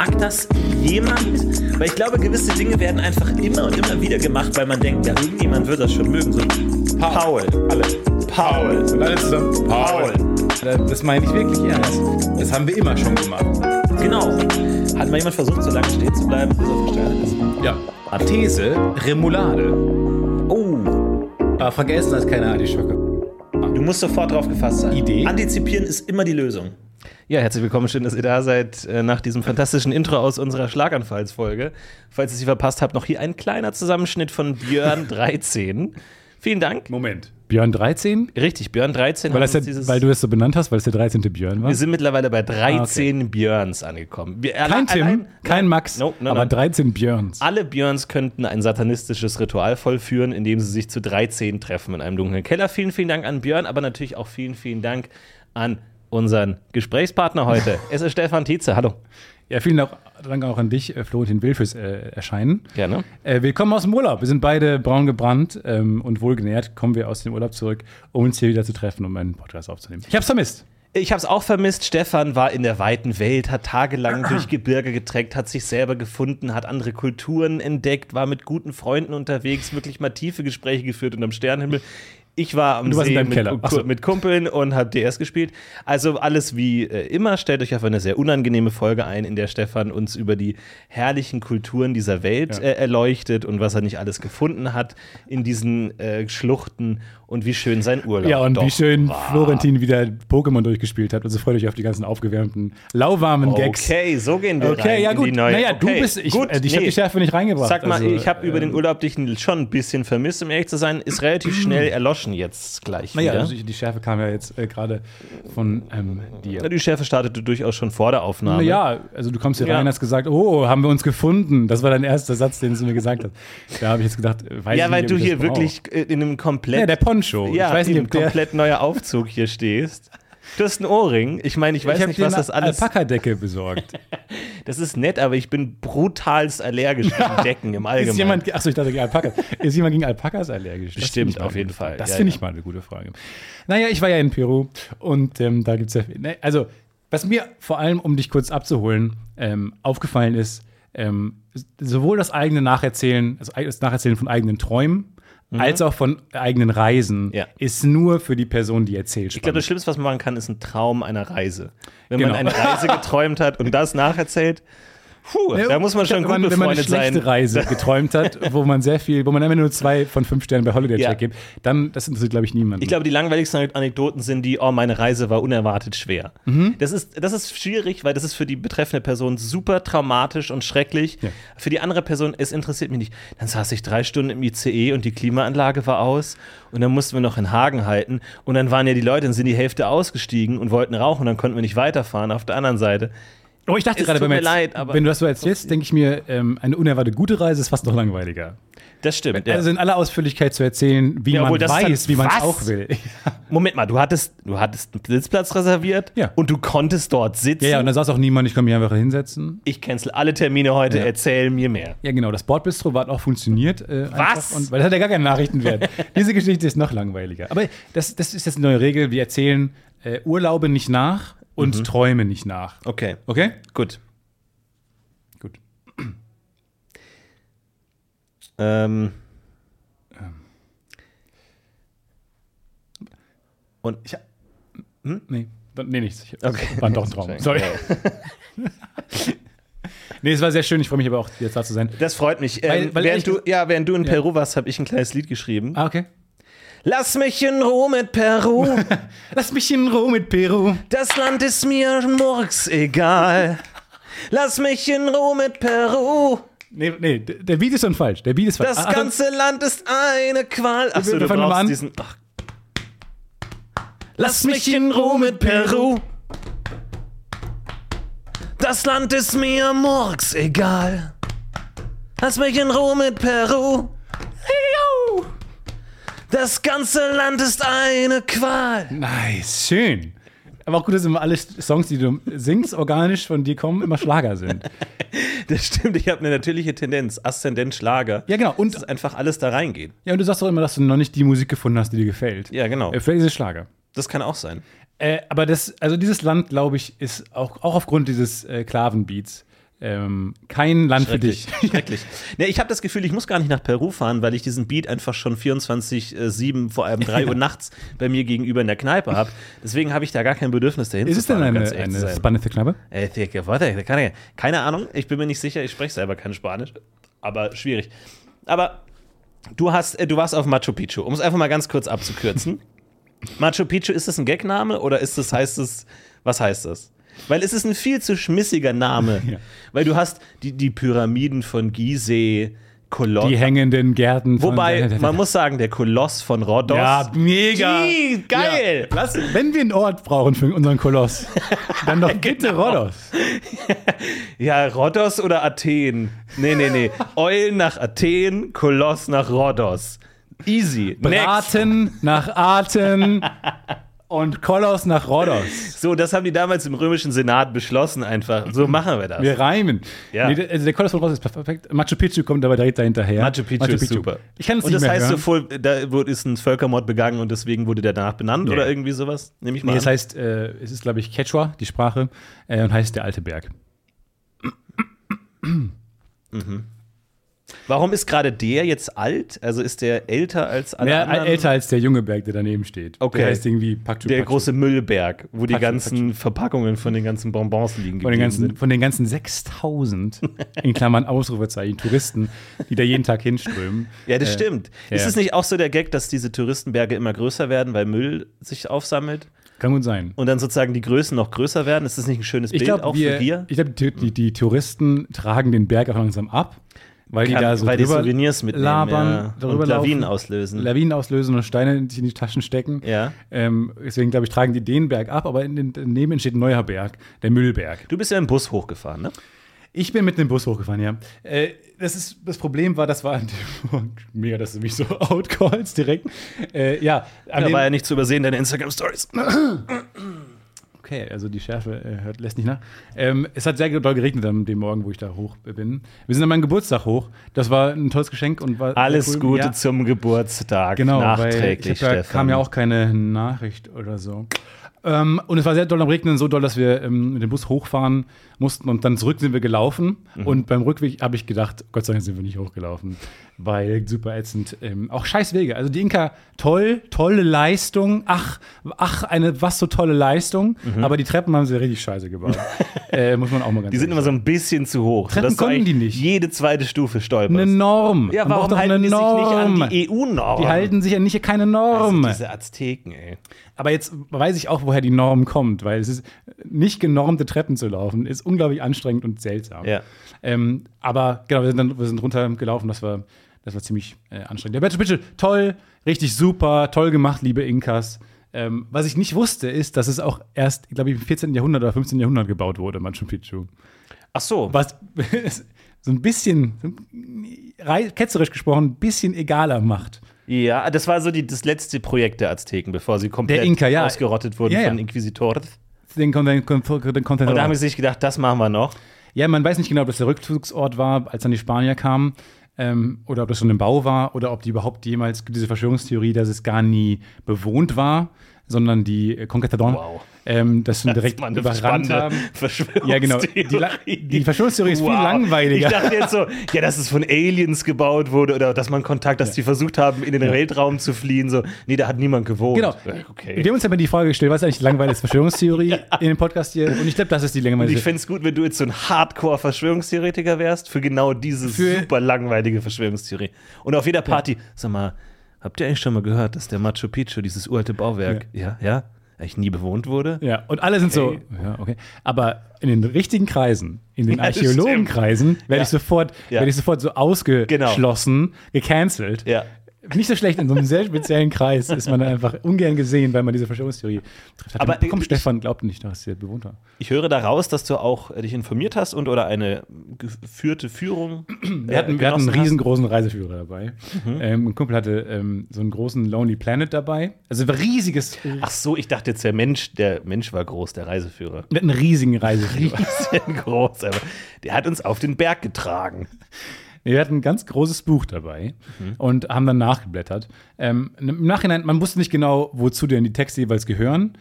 mag das jemand? Weil ich glaube, gewisse Dinge werden einfach immer und immer wieder gemacht, weil man denkt, ja, irgendjemand wird das schon mögen. So, Paul. Alle. Paul. Und alle zusammen. Paul. Das meine ich wirklich ernst. Das haben wir immer schon gemacht. Genau. Hat mal jemand versucht, so lange stehen zu bleiben, bis er verstanden ist? Ja. These, Remoulade. Oh. Aber vergessen als keine Artischocke. Du musst sofort drauf gefasst sein. Idee? Antizipieren ist immer die Lösung. Ja, herzlich willkommen. Schön, dass ihr da seid äh, nach diesem fantastischen Intro aus unserer Schlaganfallsfolge. Falls ihr sie verpasst habt, noch hier ein kleiner Zusammenschnitt von Björn 13. Vielen Dank. Moment. Björn 13? Richtig, Björn 13. Weil, ja, dieses- weil du es so benannt hast, weil es der 13. Björn war? wir sind mittlerweile bei 13 Björns angekommen. Wir, kein Tim, allein- kein nein, Max, no, no, aber no. 13 Björns. Alle Björns könnten ein satanistisches Ritual vollführen, indem sie sich zu 13 treffen in einem dunklen Keller. Vielen, vielen Dank an Björn, aber natürlich auch vielen, vielen Dank an unseren Gesprächspartner heute. es ist Stefan Tietze. Hallo. Ja, vielen Dank auch an dich, äh, Florentin Will, fürs äh, Erscheinen. Gerne. Äh, willkommen aus dem Urlaub. Wir sind beide braun gebrannt ähm, und wohlgenährt. Kommen wir aus dem Urlaub zurück, um uns hier wieder zu treffen, um einen Podcast aufzunehmen. Ich hab's vermisst. Ich habe es auch vermisst. Stefan war in der weiten Welt, hat tagelang durch Gebirge getreckt, hat sich selber gefunden, hat andere Kulturen entdeckt, war mit guten Freunden unterwegs, wirklich mal tiefe Gespräche geführt unterm Sternenhimmel. Ich war am See mit, so. mit Kumpeln und habe DS gespielt. Also alles wie äh, immer. Stellt euch auf eine sehr unangenehme Folge ein, in der Stefan uns über die herrlichen Kulturen dieser Welt Ja. äh, erleuchtet und was er nicht alles gefunden hat in diesen äh, Schluchten und wie schön sein Urlaub Ja, und doch wie schön war. Florentin wieder Pokémon durchgespielt hat. Also freut euch auf die ganzen aufgewärmten, lauwarmen Gags. Okay, so gehen wir rein Okay, ja in gut. die neue. naja, okay, du bist, ich, gut, äh, ich habe nee. die Schärfe nicht reingebracht. Sag mal, also, ich habe über den Urlaub dich schon ein bisschen vermisst, um ehrlich zu sein. Ist relativ schnell erloschen jetzt gleich Naja, also die Schärfe kam ja jetzt äh, gerade von ähm, dir. Ja, die Schärfe startete durchaus schon vor der Aufnahme. Naja, also du kommst hier Ja. rein, hast gesagt, oh, haben wir uns gefunden. Das war dein erster Satz, den du mir gesagt hast. Da habe ich jetzt gedacht, äh, weiß Ja, ich weil nicht, du hier wirklich äh, in einem komplett. Ja, der Poncho. Ja, ich weiß nicht, ob der. komplett neuer Aufzug hier stehst. Du hast einen Ohrring. Ich meine, ich weiß ich nicht, was das alles. Alpaka-Decke besorgt. Das ist nett, aber ich bin brutalst allergisch gegen Decken im Allgemeinen. Ist jemand, achso, ich dachte gegen Alpakas. Ist jemand gegen Alpakas allergisch? Das ich mal auf jeden Fall. Das Ja, finde ja. ich mal eine gute Frage. Naja, ich war ja in Peru und ähm, da gibt es ja. Ne, also, was mir vor allem, um dich kurz abzuholen, ähm, aufgefallen ist, ähm, sowohl das eigene Nacherzählen, also das Nacherzählen von eigenen Träumen, als auch von eigenen Reisen, Mhm. Ja. ist nur für die Person, die erzählt. Ich glaube, das Schlimmste, was man machen kann, ist ein Traum einer Reise. Wenn Genau. man eine Reise geträumt hat und das nacherzählt, puh, da muss man schon gut wenn wenn man eine schlechte sein. Reise geträumt hat, wo man sehr viel, wo man immer nur zwei von fünf Sternen bei Holiday Check Ja. gibt, dann das interessiert, glaube ich, niemanden. Ich glaube, die langweiligsten Anekdoten sind die, oh, meine Reise war unerwartet schwer. Mhm. Das, ist, das ist schwierig, weil das ist für die betreffende Person super traumatisch und schrecklich. Ja. Für die andere Person, es interessiert mich nicht. Dann saß ich drei Stunden im ICE und die Klimaanlage war aus und dann mussten wir noch in Hagen halten und dann waren ja die Leute, dann sind die Hälfte ausgestiegen und wollten rauchen und dann konnten wir nicht weiterfahren auf der anderen Seite. Oh, ich dachte Es gerade, wenn, jetzt, leid, wenn du das so erzählst, denke ich mir, ähm, eine unerwartet gute Reise ist fast noch langweiliger. Das stimmt. ja. Also in aller Ausführlichkeit zu erzählen, wie Ja, man weiß, wie man es auch will. Moment mal, du hattest, du hattest einen Sitzplatz reserviert Ja. und du konntest dort sitzen. ja, ja, und da saß auch niemand, ich kann mich einfach hinsetzen. ich cancel alle Termine heute, Ja. erzähl mir mehr. Ja, genau, das Bordbistro hat auch funktioniert. Äh. Was? Und, weil das hat ja gar keinen Nachrichtenwert. Diese Geschichte ist noch langweiliger. Aber das, das ist jetzt eine neue Regel. Wir erzählen äh, Urlaube nicht nach und Mhm. Träume nicht nach. Okay, Okay? gut. Gut. Ähm. Und ich, Nee, nee, nichts. Ich- Okay. War doch ein Traum. Sorry. Nee, es war sehr schön. Ich freue mich aber auch, jetzt da zu sein. Das freut mich. Ähm, Weil- weil während, du, ja, während du in Peru warst, habe ich ein kleines Lied geschrieben. Ah, okay. Lass mich in Ruhe mit Peru. Lass mich in Ruhe mit Peru. Das Land ist mir murks egal. Lass mich in Ruhe mit Peru. Nee, nee, der Beat ist schon falsch. Der Beat ist falsch. Das Ah, ganze Land ist eine Qual. Achso, du brauchst an. diesen. Ach. Lass mich in Ruhe mit Peru. Das Land ist mir murks egal. Lass mich in Ruhe mit Peru. Das ganze Land ist eine Qual. Nice, schön. Aber auch gut, dass immer alle Songs, die du singst, organisch von dir kommen, immer Schlager sind. Das stimmt, ich habe eine natürliche Tendenz, Aszendent Schlager. Ja, genau. Und, Dass einfach alles da reingeht. ja, und du sagst doch immer, dass du noch nicht die Musik gefunden hast, die dir gefällt. Ja, genau. Äh, Vielleicht ist es Schlager. Das kann auch sein. Äh, aber das, also dieses Land, glaube ich, ist auch, auch aufgrund dieses äh, Klavenbeats ähm, kein Land für dich. Schrecklich. Nee, ich habe das Gefühl, ich muss gar nicht nach Peru fahren, weil ich diesen Beat einfach schon 24-7, vor allem 3 Uhr nachts bei mir gegenüber in der Kneipe habe. Deswegen habe ich da gar kein Bedürfnis dahin Ist zu es denn fahren, eine, eine spannende Kneipe? Äh, keine Ahnung, ich bin mir nicht sicher, ich spreche selber kein Spanisch, aber schwierig. Aber du hast, äh, du warst auf Machu Picchu, um es einfach mal ganz kurz abzukürzen. Machu Picchu, ist das ein Gagname oder ist das, heißt es, was heißt das? Weil es ist ein viel zu schmissiger Name. Ja. Weil du hast die, die Pyramiden von Gizeh, Koloss. Die hängenden Gärten von Wobei, man muss sagen, der Koloss von Rhodos. Ja, mega. Gee, geil. Ja. Lass, wenn wir einen Ort brauchen für unseren Koloss, dann doch bitte Genau. Rhodos. Ja, Rhodos oder Athen? Nee, nee, nee. Eulen nach Athen, Koloss nach Rhodos. Easy. Next. Braten nach Aten und Koloss nach Rhodos. So, das haben die damals im römischen Senat beschlossen einfach. So machen wir das. Wir reimen. Ja. Nee, der- also der Koloss von Rhodos ist perfekt. Machu Picchu kommt aber direkt dahinterher. Machu Picchu, ist super. Ich kann es und nicht das mehr heißt hören. so voll, da wurde- ist ein Völkermord begangen und deswegen wurde der danach benannt Nee. oder irgendwie sowas? Nehme ich mal Nee, das an. heißt, äh, es ist, glaube ich, Quechua, die Sprache, äh, und heißt der alte Berg. Warum ist gerade der jetzt alt? Also ist der älter als alle Ja, anderen? älter als der junge Berg, der daneben steht. Okay. Der heißt irgendwie Pachu Der Pachu. große Müllberg, wo die Pachu, ganzen Verpackungen von den ganzen Bonbons liegen Von den, ganzen, sind. von den ganzen 6000, in Klammern Ausrufezeichen, Touristen, die da jeden Tag hinströmen. Ja, das Äh, stimmt. ja. Ist es nicht auch so der Gag, dass diese Touristenberge immer größer werden, weil Müll sich aufsammelt Kann gut sein. und dann sozusagen die Größen noch größer werden? Ist das nicht ein schönes Ich Bild glaube, auch für Gier? ich glaub, die, die, die Touristen tragen den Berg auch langsam ab, weil die Kann- da so weil die Souvenirs mitnehmen labern, ja. und Lawinen auslösen. Lawinen auslösen und Steine in, die Taschen stecken. ja. Ähm, deswegen, glaube ich, tragen die den Berg ab, aber in den, daneben entsteht ein neuer Berg, der Müllberg. Du bist ja im Bus hochgefahren, ne? Ich bin mit dem Bus hochgefahren, ja. Äh, das, ist, das Problem war, das war an dem mega, dass du mich so outcallst direkt. Äh, ja, an Da war ja nicht zu übersehen, deine Instagram-Stories. okay, also die Schärfe äh, hört, lässt nicht nach. Ähm, es hat sehr doll geregnet an dem Morgen, wo ich da hoch bin. Wir sind an meinem Geburtstag hoch. Das war ein tolles Geschenk und war Alles cool. Gute Ja, zum Geburtstag. Genau, nachträglich, da kam ja auch keine Nachricht oder so. Ähm, und es war sehr doll am Regnen, so doll, dass wir ähm, mit dem Bus hochfahren mussten und dann zurück sind wir gelaufen. Mhm. Und beim Rückweg habe ich gedacht, Gott sei Dank sind wir nicht hochgelaufen, weil super ätzend. Ähm, auch scheiß Wege. Also die Inka, toll, tolle Leistung. Ach, ach, eine was so tolle Leistung. Aber die Treppen haben sie richtig scheiße gebaut. äh, muss man auch mal ganz Mhm. Die sind immer so ein bisschen zu hoch. Treppen konnten eigentlich die nicht. Jede zweite Stufe stolperst. eine Norm. ja, warum halten eine die sich nicht an die EU-Norm? Die halten sich ja nicht keine Norm. also diese Azteken, ey. Aber jetzt weiß ich auch, woher die Norm kommt, weil es ist nicht genormte Treppen zu laufen, ist unglaublich anstrengend und seltsam. Ja. Ähm, aber genau, wir sind, dann, wir sind runtergelaufen, das war, das war ziemlich äh, anstrengend. Der Battle Pitchel, toll, richtig super, toll gemacht, liebe Inkas. Ähm, was ich nicht wusste, ist, dass es auch erst, glaube ich, im 14. Jahrhundert oder 15. Jahrhundert gebaut wurde, Machu Picchu. Ach so. Was so ein bisschen, ketzerisch gesprochen, ein bisschen egaler macht. Ja, das war so die, das letzte Projekt der Azteken, bevor sie komplett Inka, ja. ausgerottet wurden Ja, ja. von Inquisitoren. Den, den, den, Content Und da haben sie sich gedacht, das machen wir noch. Ja, man weiß nicht genau, ob das der Rückzugsort war, als dann die Spanier kamen, ähm, oder ob das schon im Bau war, oder ob die überhaupt jemals, gibt diese Verschwörungstheorie, dass es gar nie bewohnt war, sondern die Conquistadors Wow. Ähm, das schon direkt Das mal überrannt haben. Verschwörungstheorie. Ja, genau. Die, die Verschwörungstheorie ist viel langweiliger. Ich dachte jetzt so, ja, dass es von Aliens gebaut wurde oder dass man Kontakt, dass die versucht haben, in den Weltraum zu fliehen. So, nee, da hat niemand gewohnt. Genau. Ja, Wir Okay. haben uns aber die Frage gestellt, was ist eigentlich die langweiligste Verschwörungstheorie in dem Podcast hier? Und ich glaube, das ist die Und ich fände es gut, wenn du jetzt so ein Hardcore-Verschwörungstheoretiker wärst für genau diese Für- super langweilige Verschwörungstheorie. Und auf jeder Party, sag mal, habt ihr eigentlich schon mal gehört, dass der Machu Picchu, dieses uralte Bauwerk, ja, ja, eigentlich nie bewohnt wurde? Ja, und alle sind Okay. so, ja, okay. Aber in den richtigen Kreisen, in den Ja, Archäologenkreisen, werde Ja. ich sofort, werde ich sofort so ausgeschlossen, gecancelt. Ja. Nicht so schlecht, in so einem sehr speziellen Kreis ist man einfach ungern gesehen, weil man diese Verschwörungstheorie trifft. Aber komm, ich- Stefan glaubt nicht, dass sie bewohnt war. Ich höre daraus, dass du auch äh, dich informiert hast und oder eine geführte Führung. Wir hatten, wir hatten einen riesengroßen Reiseführer dabei. Ähm, ein Kumpel hatte ähm, so einen großen Lonely Planet dabei. Also ein riesiges, Ach so, ich dachte jetzt, der Mensch, der Mensch war groß, der Reiseführer. hatten einen riesigen Reiseführer. Riesen groß, aber der hat uns auf den Berg getragen. Wir hatten ein ganz großes Buch dabei und haben dann nachgeblättert. Ähm, Im Nachhinein, man wusste nicht genau, wozu denn die Texte jeweils gehören.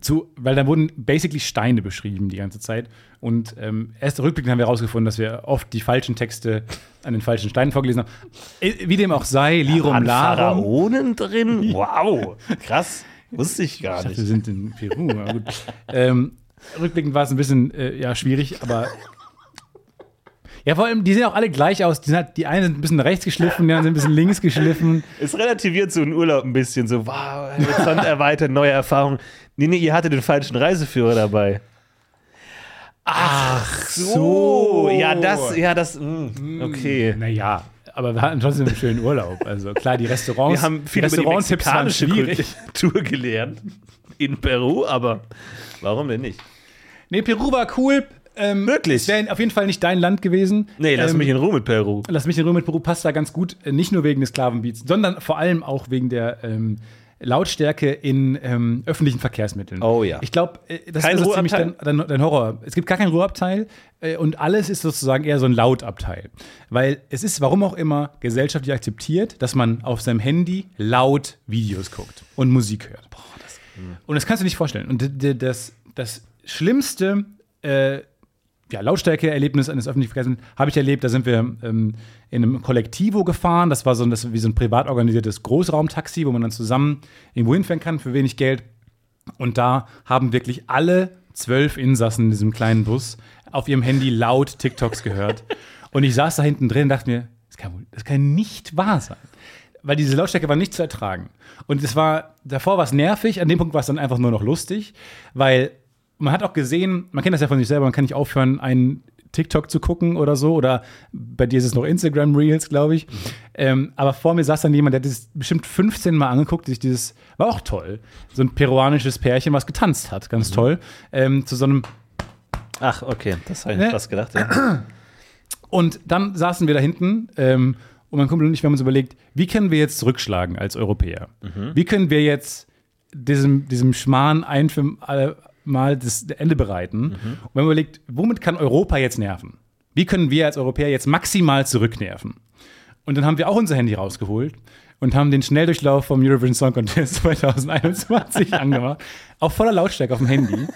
zu, weil da wurden basically Steine beschrieben die ganze Zeit. Und ähm, erst rückblickend haben wir herausgefunden, dass wir oft die falschen Texte an den falschen Steinen vorgelesen haben. Äh, Wie dem auch sei, Lirum Waren Larum. Pharaonen drin? Wow, krass. Wusste ich gar Ich dachte, nicht. wir sind in Peru. Aber gut. ähm, rückblickend war es ein bisschen äh, ja, schwierig, aber. Ja, vor allem, die sehen auch alle gleich aus. Die, halt, die einen sind ein bisschen rechts geschliffen, die anderen sind ein bisschen links geschliffen. Es relativiert so einen Urlaub ein bisschen so, wow, Horizont erweitert, neue Erfahrungen. Nee, nee, ihr hattet den falschen Reiseführer dabei. Ach so. Ja, das, ja, das, mh, okay. Naja, aber wir hatten trotzdem einen schönen Urlaub. Also klar, die Restaurants, Wir haben die viel über die mexikanische schwierig. Kultur gelernt in Peru, aber warum denn nicht? Nee, Peru war cool. Ähm, Wirklich? Es wäre auf jeden Fall nicht dein Land gewesen. Nee, lass ähm, mich in Ruhe mit Peru. Lass mich in Ruhe mit Peru passt da ganz gut. Äh, Nicht nur wegen des Sklavenbeats, sondern vor allem auch wegen der ähm, Lautstärke in ähm, öffentlichen Verkehrsmitteln. Oh ja. Ich glaube, das Kein ist ziemlich dein, dein, dein Horror. Es gibt gar keinen Ruheabteil äh, und alles ist sozusagen eher so ein Lautabteil. Weil es ist, warum auch immer, gesellschaftlich akzeptiert, dass man auf seinem Handy laut Videos guckt und Musik hört. Und das kannst du nicht vorstellen. Und das, das schlimmste äh, ja, Lautstärke-Erlebnis eines öffentlichen Verkehrsmittels habe ich erlebt. Da sind wir ähm, in einem Kollektivo gefahren. Das war so ein, das, wie so ein privat organisiertes Großraumtaxi, wo man dann zusammen irgendwo hinfahren kann für wenig Geld. Und da haben wirklich alle zwölf Insassen in diesem kleinen Bus auf ihrem Handy laut TikToks gehört. Und ich saß da hinten drin und dachte mir, das kann, wohl- das kann nicht wahr sein. Weil diese Lautstärke war nicht zu ertragen. Und es war, davor war es nervig, an dem Punkt war es dann einfach nur noch lustig, weil man hat auch gesehen, man kennt das ja von sich selber, man kann nicht aufhören, einen TikTok zu gucken oder so, oder bei dir ist es noch Instagram Reels, glaube ich. Ähm, aber vor mir saß dann jemand, der hat das bestimmt 15 Mal angeguckt, sich dieses, war auch toll, so ein peruanisches Pärchen, was getanzt hat, ganz toll, ähm, zu so einem Ach, okay, das habe ich Ne? fast gedacht. Ja. Und dann saßen wir da hinten ähm, und mein Kumpel und ich wir haben uns überlegt, wie können wir jetzt zurückschlagen als Europäer? Wie können wir jetzt diesem, diesem Schmarrn ein für alle Mal das Ende bereiten? Und wir haben überlegt, womit kann Europa jetzt nerven? Wie können wir als Europäer jetzt maximal zurücknerven? Und dann haben wir auch unser Handy rausgeholt und haben den Schnelldurchlauf vom Eurovision Song Contest 2021 angemacht, auf voller Lautstärke auf dem Handy.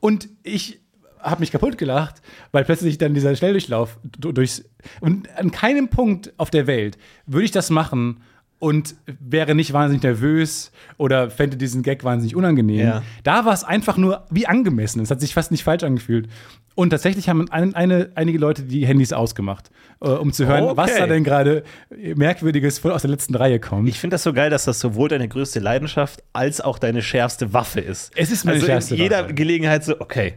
Und ich habe mich kaputt gelacht, weil plötzlich dann dieser Schnelldurchlauf du- durchs. Und an keinem Punkt auf der Welt würde ich das machen und wäre nicht wahnsinnig nervös oder fände diesen Gag wahnsinnig unangenehm. Ja. Da war es einfach nur wie angemessen. Es hat sich fast nicht falsch angefühlt. Und tatsächlich haben ein, eine, einige Leute die Handys ausgemacht, äh, um zu hören, Okay. was da denn gerade Merkwürdiges voll aus der letzten Reihe kommt. Ich finde das so geil, dass das sowohl deine größte Leidenschaft als auch deine schärfste Waffe ist. Es ist meine also schärfste in jeder Waffe. Gelegenheit so, okay,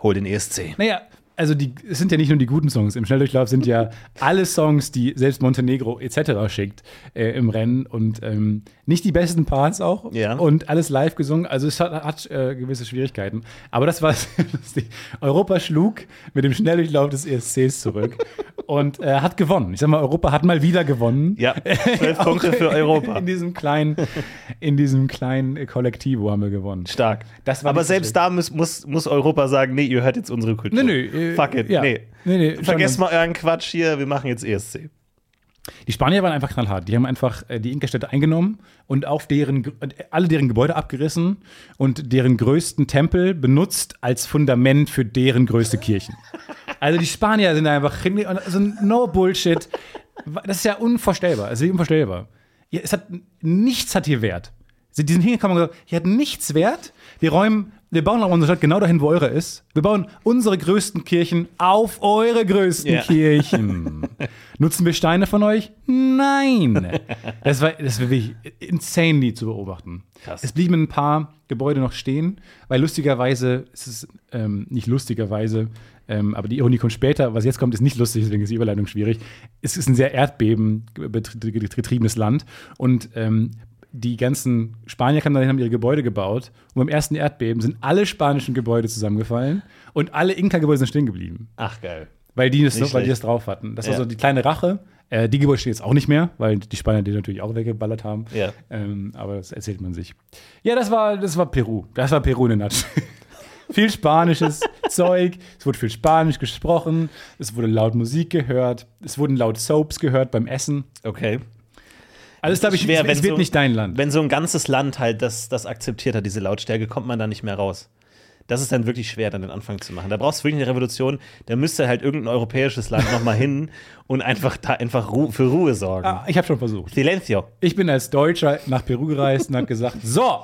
hol den ESC. Naja, also die, es sind ja nicht nur die guten Songs. Im Schnelldurchlauf sind ja alle Songs, die selbst Montenegro etc. schickt äh, im Rennen und ähm, nicht die besten Parts auch Ja. und alles live gesungen. Also es hat, hat äh, gewisse Schwierigkeiten. Aber das war. Europa schlug mit dem Schnelldurchlauf des ESCs zurück und äh, hat gewonnen. Ich sag mal, Europa hat mal wieder gewonnen. Ja, zwölf Punkte für Europa. In diesem kleinen, in diesem kleinen Kollektivo haben wir gewonnen. Stark. Das war Aber selbst schlecht. da muss, muss, muss Europa sagen, nee, ihr hört jetzt unsere Kultur. Nee, nee, äh, Fuck it, ja. nee. Nee, nee, Vergesst mal euren Quatsch hier, wir machen jetzt ESC. Die Spanier waren einfach knallhart. Die haben einfach äh, die Inka-Städte eingenommen und auf deren, und alle deren Gebäude abgerissen und deren größten Tempel benutzt als Fundament für deren größte Kirchen. Also die Spanier sind einfach hinge- und so ein no Bullshit. Das ist ja unvorstellbar. Es ist unvorstellbar. Ja, es hat nichts hat hier Wert. Sie, die sind hingekommen und gesagt, hier hat nichts Wert. Wir räumen, wir bauen auch unsere Stadt genau dahin, wo eure ist. Wir bauen unsere größten Kirchen auf eure größten Ja. Kirchen. Nutzen wir Steine von euch? Nein. Das war, das war wirklich insanely zu beobachten. Krass. Es blieben ein paar Gebäude noch stehen, weil lustigerweise, es ist ähm, nicht lustigerweise, ähm, aber die Ironie kommt später. Was jetzt kommt, ist nicht lustig, deswegen ist die Überleitung schwierig. Es ist ein sehr erdbebengetriebenes Land und ähm, die ganzen Spanier kamen dahin, haben ihre Gebäude gebaut und beim ersten Erdbeben sind alle spanischen Gebäude zusammengefallen und alle Inka-Gebäude sind stehen geblieben. Ach, geil. Weil die das, weil die das drauf hatten. Das war Ja. so die kleine Rache. Äh, die Gebäude stehen jetzt auch nicht mehr, weil die Spanier die natürlich auch weggeballert haben. Ja. Ähm, aber das erzählt man sich. Ja, das war, das war Peru. Das war Peru in der Nutshell. viel spanisches Zeug. Es wurde viel Spanisch gesprochen. Es wurde laut Musik gehört. Es wurden laut Soaps gehört beim Essen. Okay. Also glaube ich, schwer, es, wenn es wird so- nicht dein Land. Wenn so ein ganzes Land halt das, das akzeptiert hat, diese Lautstärke, kommt man da nicht mehr raus. Das ist dann wirklich schwer, dann den Anfang zu machen. Da brauchst du wirklich eine Revolution. Da müsste halt irgendein europäisches Land nochmal hin und einfach da einfach Ru für Ruhe sorgen. Ah, ich habe schon versucht. Silencio. Ich bin als Deutscher nach Peru gereist und habe gesagt, so,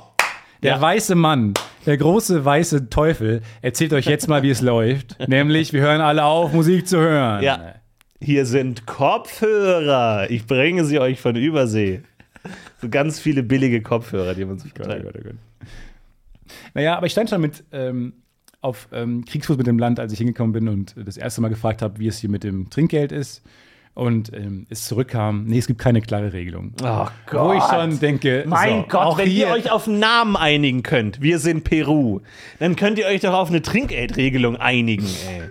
der Ja. weiße Mann, der große weiße Teufel, erzählt euch jetzt mal, wie es läuft. Nämlich, wir hören alle auf, Musik zu hören. Ja. Hier sind Kopfhörer. Ich bringe sie euch von Übersee. So ganz viele billige Kopfhörer, die man sich Gott, oh verteilt. Gott, oh Gott. Naja, aber ich stand schon mit ähm, auf ähm, Kriegsfuß mit dem Land, als ich hingekommen bin und das erste Mal gefragt habe, wie es hier mit dem Trinkgeld ist. Und ähm, es zurückkam, nee, es gibt keine klare Regelung. Oh Wo ich schon denke, Mein so, Gott, auch wenn hier, ihr euch auf einen Namen einigen könnt, wir sind Peru, dann könnt ihr euch doch auf eine Trinkgeldregelung einigen, ey.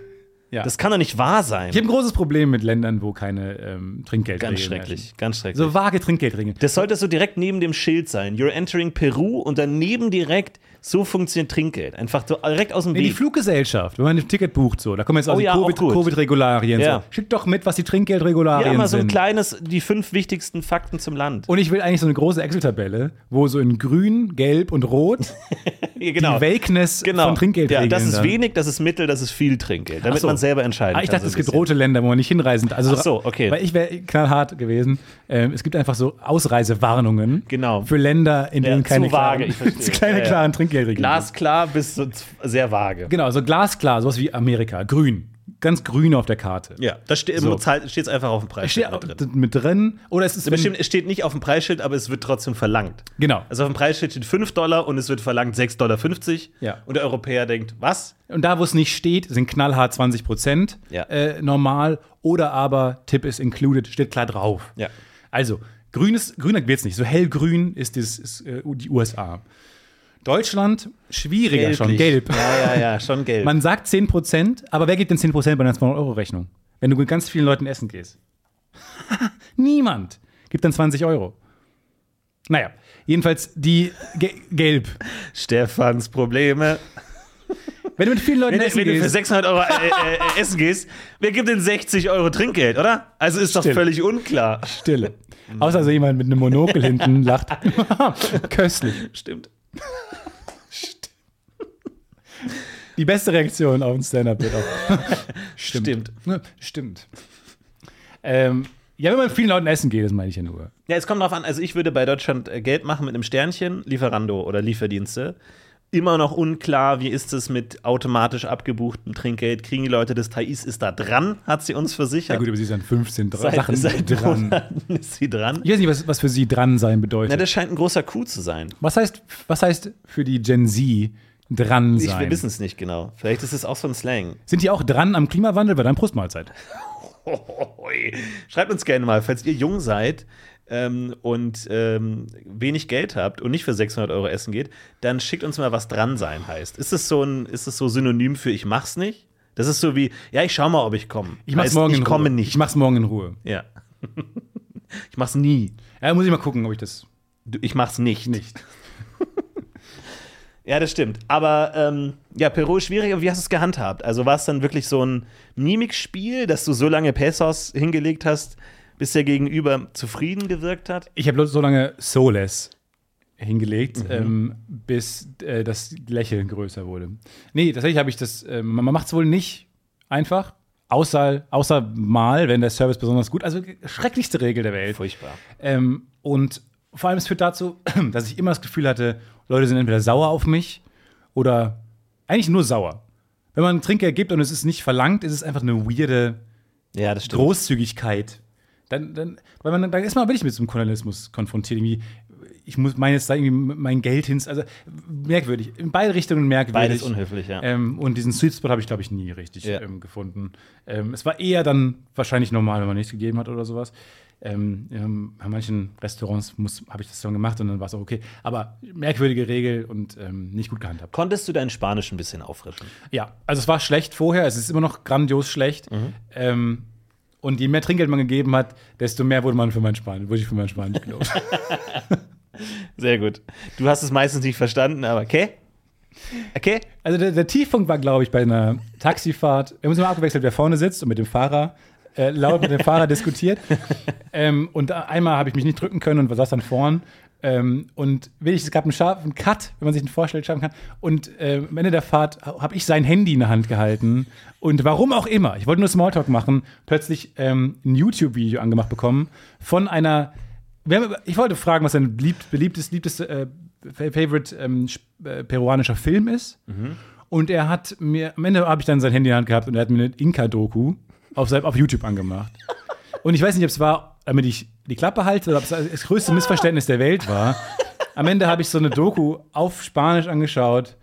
Ja. Das kann doch nicht wahr sein. ich habe ein großes Problem mit Ländern, wo keine ähm, Trinkgeldregeln Ganz schrecklich, herrschen. ganz schrecklich. So vage Trinkgeldregeln. das sollte so direkt neben dem Schild sein. You're entering Peru und daneben direkt, so funktioniert Trinkgeld. Einfach so direkt aus dem Nee, die Weg. Fluggesellschaft, wenn man ein Ticket bucht, so, da kommen jetzt auch Oh die ja, auch Covid- gut. Covid-Regularien. Ja. so. Schickt doch mit, was die Trinkgeldregularien Ja, mal so ein sind. kleines, die fünf wichtigsten Fakten zum Land. Und ich will eigentlich so eine große Excel-Tabelle, wo so in grün, gelb und rot Ja, genau. die Vagueness Genau. von Trinkgeldregeln Ja, das ist dann. wenig, das ist mittel, das ist viel Trinkgeld, damit so. man selber entscheiden Ah, ich dachte, so es gibt rote Länder, wo man nicht hinreisen Also, Ach so, okay. Weil ich wäre knallhart gewesen. Ähm, es gibt einfach so Ausreisewarnungen Genau. für Länder, in Ja, denen keine zu vage, klaren, ich keine Ja, klaren Trinkgeldregeln sind. Glasklar bis so sehr vage. Genau, so glasklar, sowas wie Amerika, grün. Ganz grün auf der Karte. Ja, da steht So. es einfach auf dem Preisschild steht mit drin. mit drin. Oder es ist Bestimmt, es steht nicht auf dem Preisschild, aber es wird trotzdem verlangt. Genau. Also auf dem Preisschild steht 5 Dollar und es wird verlangt 6,50 Dollar. Ja. Und der Europäer denkt, was? Und da, wo es nicht steht, sind knallhart 20 Prozent Ja. äh, normal. Oder aber Tipp ist included, steht klar drauf. Ja. Also, grün ist, grüner wird es nicht. So hellgrün ist, das, ist äh, die USA. Deutschland, schwieriger schon, gelb. Ja, ja, ja, schon gelb. Man sagt 10 Prozent, aber wer gibt denn 10 Prozent bei einer 200-Euro-Rechnung? Wenn du mit ganz vielen Leuten essen gehst. Niemand gibt dann 20 Euro. Naja, jedenfalls die ge gelb. Stefans Probleme. Wenn du mit vielen Leuten Wenn, essen wenn du für gehst, 600 Euro äh, äh, äh, essen gehst, wer gibt denn 60 Euro Trinkgeld, oder? Also ist doch Stimmt. völlig unklar. Stille. Außer so jemand mit einem Monokel hinten lacht. Köstlich. Stimmt. Die beste Reaktion auf ein Stand-up wird auch. Stimmt. Ne, Stimmt. Ähm, ja, wenn man mit vielen Leuten essen geht, das meine ich ja nur. Ja, es kommt drauf an. Also ich würde bei Deutschland äh, Geld machen mit einem Sternchen, Lieferando oder Lieferdienste. Immer noch unklar, wie ist es mit automatisch abgebuchtem Trinkgeld? Kriegen die Leute das? Thais ist da dran, hat sie uns Ja versichert. gut, aber sie sind 15 dra- seit, Sachen seit dran. Monaten ist sie dran. Ich weiß nicht, was, was für sie dran sein bedeutet. Na, das scheint ein großer Coup zu sein. was, heißt, was heißt für die Gen Z dran Ich, sein? wir wissen es nicht genau. Vielleicht ist es auch so ein Slang. Sind die auch dran am Klimawandel? Weil dann Brustmahlzeit. Schreibt uns gerne mal, falls ihr jung seid ähm, und ähm, wenig Geld habt und nicht für 600 Euro essen geht, dann schickt uns mal, was dran sein heißt. Ist es so ein, ist es so synonym für ich mach's nicht? Das ist so wie, ja, ich schau mal, ob ich komme. Ich mach's Heißt, morgen ich in komme Ruhe. nicht. Ich mach's morgen in Ruhe. ja. ich mach's nie. Ja, muss ich mal gucken, ob ich das Du, Ich mach's nicht. nicht. Ja, das stimmt. Aber ähm, ja, Peru ist schwierig. Aber wie hast du es gehandhabt? Also war es dann wirklich so ein Mimikspiel, dass du so lange Pesos hingelegt hast, bis der Gegenüber zufrieden gewirkt hat? Ich habe so lange Soulless hingelegt, Mhm. ähm, bis äh, das Lächeln größer wurde. Nee, tatsächlich habe ich das, ähm, man macht es wohl nicht einfach, außer, außer mal, wenn der Service besonders gut, also schrecklichste Regel der Welt. Furchtbar. Ähm, und vor allem, es führt dazu, dass ich immer das Gefühl hatte, Leute sind entweder sauer auf mich oder eigentlich nur sauer. Wenn man Trinkgeld gibt und es ist nicht verlangt, ist es einfach eine weirde Ja. Großzügigkeit. Dann, dann, weil man, dann ist man wirklich mit so einem Kolonialismus konfrontiert. Irgendwie, ich muss meine jetzt da irgendwie mein Geld hin. Also merkwürdig. In beide Richtungen merkwürdig. Beides unhöflich, ja. Ähm, und diesen Sweet Spot habe ich, glaube ich, nie richtig Ja. ähm, gefunden. Ähm, es war eher dann wahrscheinlich normal, wenn man nichts gegeben hat oder sowas. Ähm, ähm, bei manchen Restaurants habe ich das dann gemacht und dann war es auch okay. Aber merkwürdige Regel und ähm, nicht gut gehandhabt. Konntest du dein Spanisch ein bisschen auffrischen? Ja, also es war schlecht vorher, es ist immer noch grandios schlecht. Mhm. Ähm, und je mehr Trinkgeld man gegeben hat, desto mehr wurde man für mein Spanisch, wurde ich für mein Spanisch gelobt. Sehr gut. Du hast es meistens nicht verstanden, aber okay? Okay? also der, der Tiefpunkt war, glaube ich, bei einer Taxifahrt. Wir haben uns immer abgewechselt, wer vorne sitzt und mit dem Fahrer äh, laut mit dem Fahrer diskutiert. Ähm, und einmal habe ich mich nicht drücken können und saß dann vorn. Ähm, und wirklich, es gab einen scharfen Cut, wenn man sich den vorstellt, schaffen kann. Und äh, am Ende der Fahrt habe ich sein Handy in der Hand gehalten. Und warum auch immer, ich wollte nur Smalltalk machen, plötzlich ähm, ein YouTube-Video angemacht bekommen von einer. Haben, ich wollte fragen, was sein beliebt, beliebtes, liebtes, äh, favorite ähm, äh, peruanischer Film ist. Mhm. Und er hat mir, am Ende habe ich dann sein Handy in der Hand gehabt und er hat mir eine Inka-Doku auf, auf YouTube angemacht. Und ich weiß nicht, ob es war, damit ich die Klappe halte oder ob es das größte Missverständnis der Welt war. Am Ende habe ich so eine Doku auf Spanisch angeschaut.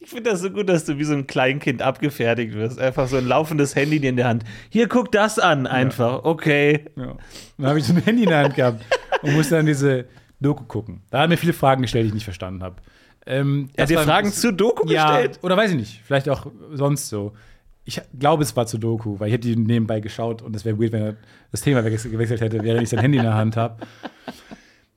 Ich finde das so gut, dass du wie so ein Kleinkind abgefertigt wirst. Einfach so ein laufendes Handy in der Hand. Hier, guck das an, einfach. Ja. Okay. Ja. Dann habe ich so ein Handy in der Hand gehabt und musste dann diese Doku gucken. Da hat mir viele Fragen gestellt, die ich nicht verstanden habe. Ähm, er hat dir Fragen zu Doku ja, gestellt? Oder weiß ich nicht. Vielleicht auch sonst so. Ich glaube, es war zu Doku, weil ich hätte die nebenbei geschaut und es wäre weird, wenn er das Thema gewechselt hätte, während ich sein Handy in der Hand habe.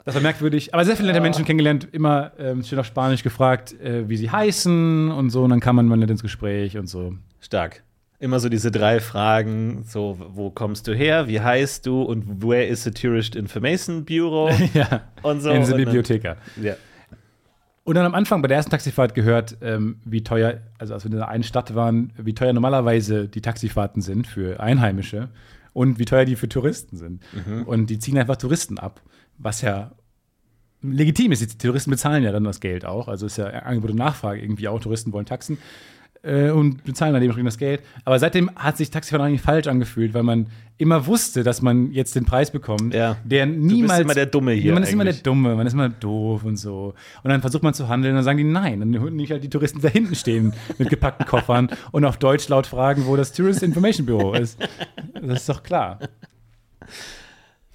Das war merkwürdig. Aber sehr viele nette Menschen kennengelernt, immer ähm, schön auf Spanisch gefragt, äh, wie sie heißen und so. Und dann kam man mal nett ins Gespräch und so. Stark. Immer so diese drei Fragen: so, wo kommst du her, wie heißt du und where is the Tourist Information Bureau? ja. Und so. In der Bibliotheka. Ja. Und dann am Anfang bei der ersten Taxifahrt gehört, ähm, wie teuer, also als wir in der einen Stadt waren, wie teuer normalerweise die Taxifahrten sind für Einheimische und wie teuer die für Touristen sind. Mhm. Und die ziehen einfach Touristen ab, was ja legitim ist. Die Touristen bezahlen ja dann das Geld auch. Also ist ja Angebot und Nachfrage irgendwie auch. Touristen wollen Taxen äh, und bezahlen dann dementsprechend das Geld. Aber seitdem hat sich Taxifahren eigentlich falsch angefühlt, weil man immer wusste, dass man jetzt den Preis bekommt, ja. der niemals. Du bist immer der Dumme hier. Man ist immer der Dumme, man ist immer doof und so. Und dann versucht man zu handeln und dann sagen die nein. Dann holen nicht halt die Touristen da hinten stehen mit gepackten Koffern und auf Deutsch laut fragen, wo das Tourist Information Bureau ist. Das ist doch klar.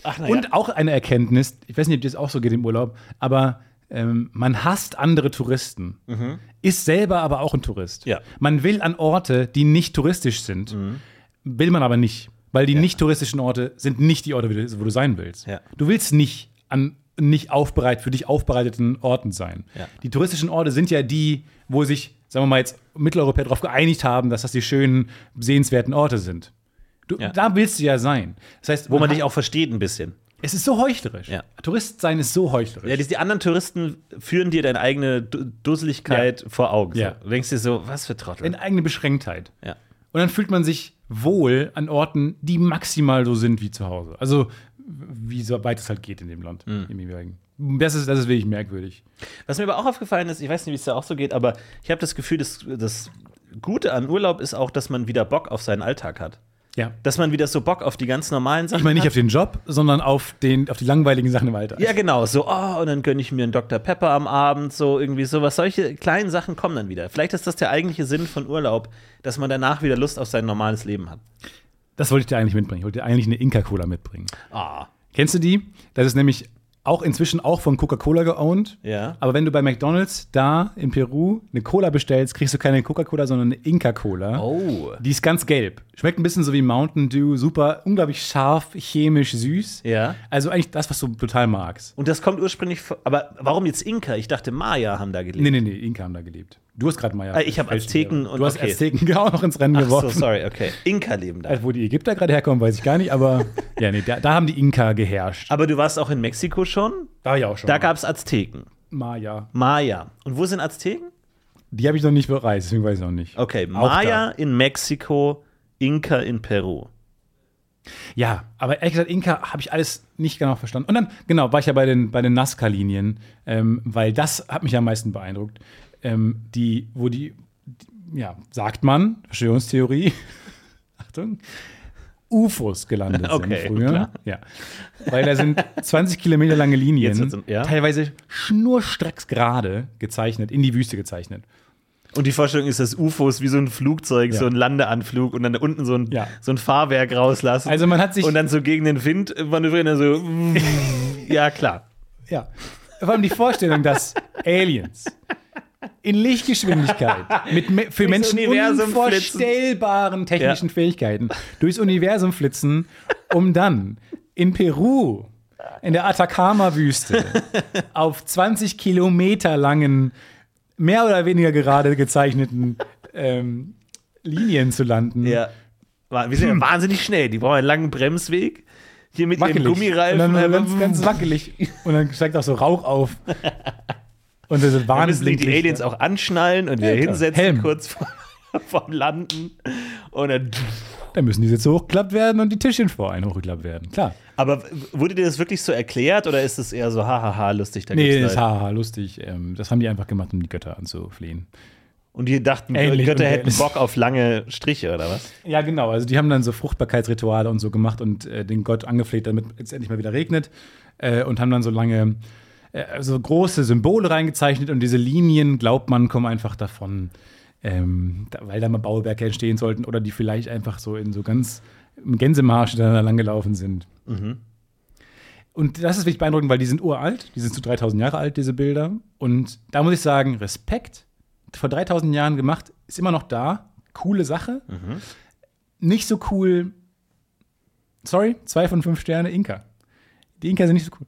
Ach, ja. Und auch eine Erkenntnis, ich weiß nicht, ob dir das auch so geht im Urlaub, aber ähm, man hasst andere Touristen, mhm. Ist selber aber auch ein Tourist. Ja. Man will an Orte, die nicht touristisch sind, mhm. will man aber nicht. Weil die ja. nicht touristischen Orte sind nicht die Orte, wo du sein willst. Ja. Du willst nicht an nicht aufbereit, für dich aufbereiteten Orten sein. Die touristischen Orte sind ja die, wo sich, sagen wir mal jetzt, Mitteleuropäer darauf geeinigt haben, dass das die schönen, sehenswerten Orte sind. Du. Da willst du ja sein. Das heißt, wo man, man dich auch versteht ein bisschen. Es ist so heuchlerisch. Ja. Tourist sein ist so heuchlerisch. Ja, die, die anderen Touristen führen dir deine eigene Dusseligkeit ja. vor Augen. Ja. Du denkst dir so, was für Trottel. Deine eigene Beschränktheit. Ja. Und dann fühlt man sich wohl an Orten, die maximal so sind wie zu Hause. Also, wie so weit es halt geht in dem Land. Mhm. Das ist, das ist wirklich merkwürdig. Was mir aber auch aufgefallen ist, ich weiß nicht, wie es da auch so geht, aber ich habe das Gefühl, das, das Gute an Urlaub ist auch, dass man wieder Bock auf seinen Alltag hat. Ja. Dass man wieder so Bock auf die ganz normalen Sachen Ich meine nicht hat. auf den Job, sondern auf, den, auf die langweiligen Sachen im Alltag. Ja, genau. So, oh, und dann gönne ich mir einen Dr. Pepper am Abend, so irgendwie sowas. Solche kleinen Sachen kommen dann wieder. Vielleicht ist das der eigentliche Sinn von Urlaub, dass man danach wieder Lust auf sein normales Leben hat. Das wollte ich dir eigentlich mitbringen. Ich wollte dir eigentlich eine Inka-Cola mitbringen. Ah. Kennst du die? Das ist nämlich auch inzwischen auch von Coca-Cola geowned. Ja. Aber wenn du bei McDonald's da in Peru eine Cola bestellst, kriegst du keine Coca-Cola, sondern eine Inca-Cola. Oh. Die ist ganz gelb. Schmeckt ein bisschen so wie Mountain Dew, super, unglaublich scharf, chemisch süß. Ja. Also eigentlich das, was du total magst. Und das kommt ursprünglich, von, aber warum jetzt Inka? Ich dachte, Maya haben da gelebt. Nee, nee, nee, Inka haben da gelebt. Du hast gerade Maya. Ah, ich habe Azteken und Du hast okay. Azteken auch noch ins Rennen Ach geworfen. so, sorry, okay. Inka leben da. Also, wo die Ägypter gerade herkommen, weiß ich gar nicht, aber ja, nee, da, da, haben die Inka geherrscht. Aber du warst auch in Mexiko schon? Da ja auch schon. Da gab es Azteken. Maya. Maya. Und wo sind Azteken? Die habe ich noch nicht bereist, deswegen weiß ich noch nicht. Okay, Maya in Mexiko, Inka in Peru. Ja, aber ehrlich gesagt, Inka habe ich alles nicht genau verstanden. Und dann, genau, war ich ja bei den, bei den Nazca-Linien, ähm, weil das hat mich am meisten beeindruckt. Ähm, die, wo die, die, ja, sagt man, Verschwörungstheorie, Achtung, UFOs gelandet okay, sind früher. Klar. Ja. Weil da sind 20 Kilometer lange Linien, ja. teilweise schnurstracks gerade gezeichnet, in die Wüste gezeichnet. Und die Vorstellung ist, dass UFOs wie so ein Flugzeug, ja. so ein Landeanflug und dann da unten so ein, ja. so ein Fahrwerk rauslassen. Also man hat sich und dann so gegen den Wind manövrieren, so ja klar. Ja. Vor allem die Vorstellung, dass Aliens in Lichtgeschwindigkeit mit für Menschen unvorstellbaren flitzen. technischen ja. Fähigkeiten durchs Universum flitzen, um dann in Peru in der Atacama-Wüste auf 20 Kilometer langen mehr oder weniger gerade gezeichneten ähm, Linien zu landen. Ja. Wir sind ja wahnsinnig schnell. Die brauchen einen langen Bremsweg. Hier mit Wackelig. Gummireifen. Und dann ganz, ganz wackelig. Und dann steigt auch so Rauch auf. Und diese Da müssen die, die. Aliens auch anschnallen und wieder Ja, hinsetzen, Helm. kurz vor, vorm Landen. Und dann, Dann müssen die Sitze hochgeklappt werden und die Tischchen vor einen hochgeklappt werden. Klar. aber wurde dir das wirklich so erklärt oder ist es eher so hahaha lustig? Da Nee, ist Leid? haha, lustig. Ähm, das haben die einfach gemacht, um die Götter anzuflehen. Und die dachten, Ähnlich Götter hätten. Bock auf lange Striche oder was? Ja, genau. Also die haben dann so Fruchtbarkeitsrituale und so gemacht und äh, den Gott angefleht, damit es endlich mal wieder regnet. Äh, und haben dann so lange, äh, so große Symbole reingezeichnet und diese Linien, glaubt man, kommen einfach davon, ähm, da, weil da mal Bauwerke entstehen sollten oder die vielleicht einfach so in so ganz im Gänsemarsch da lang gelaufen sind. Und das ist wirklich beeindruckend, weil die sind uralt, die sind zu 3000 Jahre alt, diese Bilder. Und da muss ich sagen, Respekt. Vor 3000 Jahren gemacht, ist immer noch da. Coole Sache. Nicht so cool. Sorry, zwei von fünf Sterne Inka. Die Inka sind nicht so cool.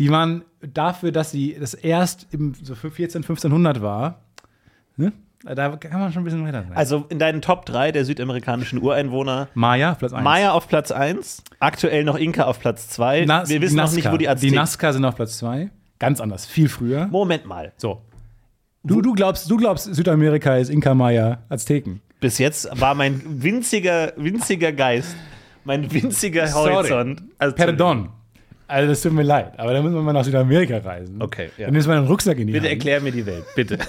Die waren dafür, dass sie das erst im so 14, 1500 war. Ne? Da kann man schon ein bisschen weiter sein. Also in deinen Top 3 der südamerikanischen Ureinwohner Maya, Platz 1. Maya auf Platz 1, aktuell noch Inka auf Platz 2. Nas- Wir die wissen noch nicht, wo die Die Azteken Nazca sind auf Platz 2. Ganz anders, viel früher. Moment mal. So. Du, du, glaubst, du glaubst, Südamerika ist Inka, Maya, Azteken. Bis jetzt war mein winziger, winziger Geist, mein winziger Sorry. Horizont. Also, Pardon. Also, das tut mir leid, aber da müssen wir mal nach Südamerika reisen. Okay, ja. Dann müssen wir einen Rucksack in die Bitte Hand. erklär mir die Welt, bitte.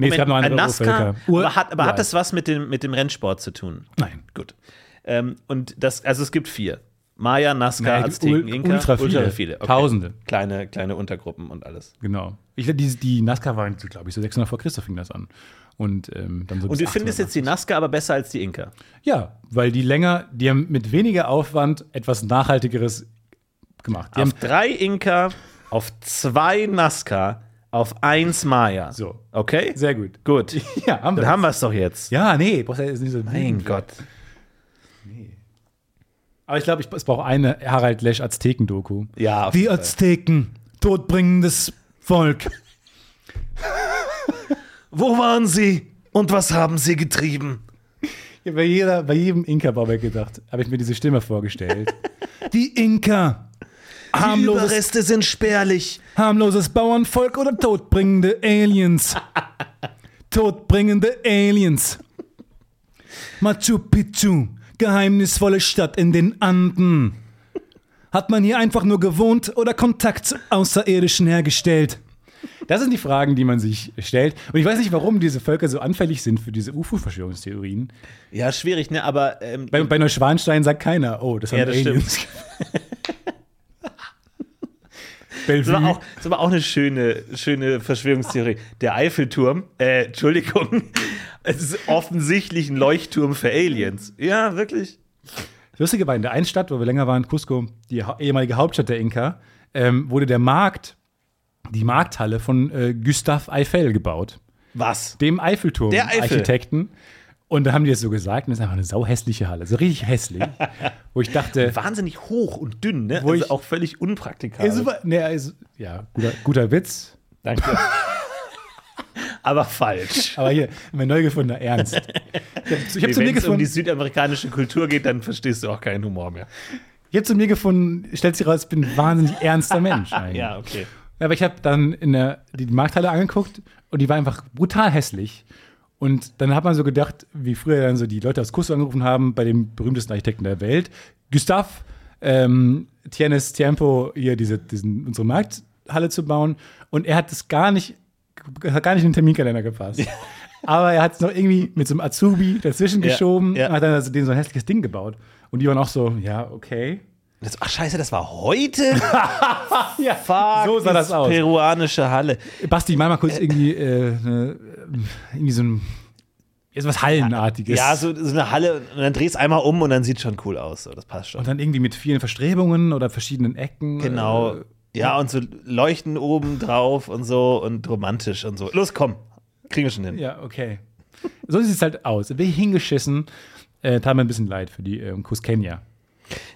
Nee, es gab noch Moment, andere. Ur- aber, hat, aber hat das was mit dem, mit dem Rennsport zu tun? Nein. Gut. Ähm, und das, also es gibt vier. Maya, Nazca, Azteken, Inka. ultra viele. viele. Okay. Tausende. Kleine, kleine Untergruppen und alles. Genau. Ich die, die Nazca waren, glaube ich, so 600 vor Christus fing das an. Und ähm, dann so Und du findest 1800. jetzt die Nazca aber besser als die Inka? Ja, weil die länger, die haben mit weniger Aufwand etwas Nachhaltigeres gemacht. Die Auf haben, drei Inka, auf zwei Nazca, auf eins Maya. so, Okay? sehr gut. Gut. Ja, haben wir. Dann haben wir es doch jetzt. ja, nee, brauchst ja jetzt nicht so Mein Gott. Aber ich glaube, ich- es braucht eine Harald Lesch Azteken-Doku. Ja, Die. Azteken, todbringendes Volk. Wo waren sie? Und was haben sie getrieben? Habe bei, jeder, bei jedem Inka-Bauwerk gedacht, habe ich mir diese Stimme vorgestellt. Die Inka. Die Harmloses, Überreste sind spärlich. harmloses Bauernvolk oder todbringende Aliens? Todbringende Aliens. Machu Picchu, geheimnisvolle Stadt in den Anden. Hat man hier einfach nur gewohnt oder Kontakt zu Außerirdischen hergestellt? Das sind die Fragen, die man sich stellt. Und ich weiß nicht, warum diese Völker so anfällig sind für diese UFO-Verschwörungstheorien. Ja, schwierig, ne? Aber ähm, Bei, bei Neuschwanstein sagt keiner, oh, das haben Ja, das Aliens. das war, auch, das war auch eine schöne, schöne Verschwörungstheorie. Der Eiffelturm, äh, Entschuldigung, es ist offensichtlich ein Leuchtturm für Aliens. Ja, wirklich. Das Lustige war, in der einen Stadt, wo wir länger waren, Cusco, die ehemalige Hauptstadt der Inka, ähm, wurde der Markt, die Markthalle von äh, Gustave Eiffel gebaut. Was? Dem. Eiffelturm-Architekten. Und da haben die das so gesagt, und das ist einfach eine sauhässliche Halle, so richtig hässlich. wo ich dachte, Wahnsinnig hoch und dünn, ne? Wo also ich- auch völlig unpraktikabel. super, nee, also, ja, guter, guter Witz, Danke. Aber falsch. aber hier, mein neu gefundener Ernst. Ich habe zu mir Wenn es um die südamerikanische Kultur geht, dann verstehst du auch keinen Humor mehr. ich hab zu mir gefunden, stellt sich raus, ich bin ein wahnsinnig ernster Mensch. Ja, okay. Ja, aber ich habe dann in der, die Markthalle angeguckt und die war einfach brutal hässlich. Und dann hat man so gedacht, wie früher dann so die Leute aus Cusco angerufen haben, bei dem berühmtesten Architekten der Welt, Gustave, ähm, tienes tiempo, hier diese, diesen, unsere Markthalle zu bauen. Und er hat es gar nicht, hat gar nicht in den Terminkalender gepasst. Aber er hat es noch irgendwie mit so einem Azubi dazwischen Ja, geschoben ja. und hat dann also denen so ein hässliches Ding gebaut. Und die waren auch so, ja, okay. Das, ach, scheiße, das war heute? Ja, Fuck, so sah das aus. Peruanische Halle. Basti, mal mal kurz irgendwie, äh, ne, irgendwie so ein, was Hallenartiges. Ja, so, so eine Halle und dann drehst einmal um und dann sieht schon cool aus. So, das passt schon. Und dann irgendwie mit vielen Verstrebungen oder verschiedenen Ecken. Genau. Äh, Ja, und so Leuchten oben drauf und so und romantisch und so. Los, komm. Kriegen wir schon hin. ja, okay. So sieht es halt aus. Bin hingeschissen. Äh, tat mir ein bisschen leid für die ähm, Kuskenia.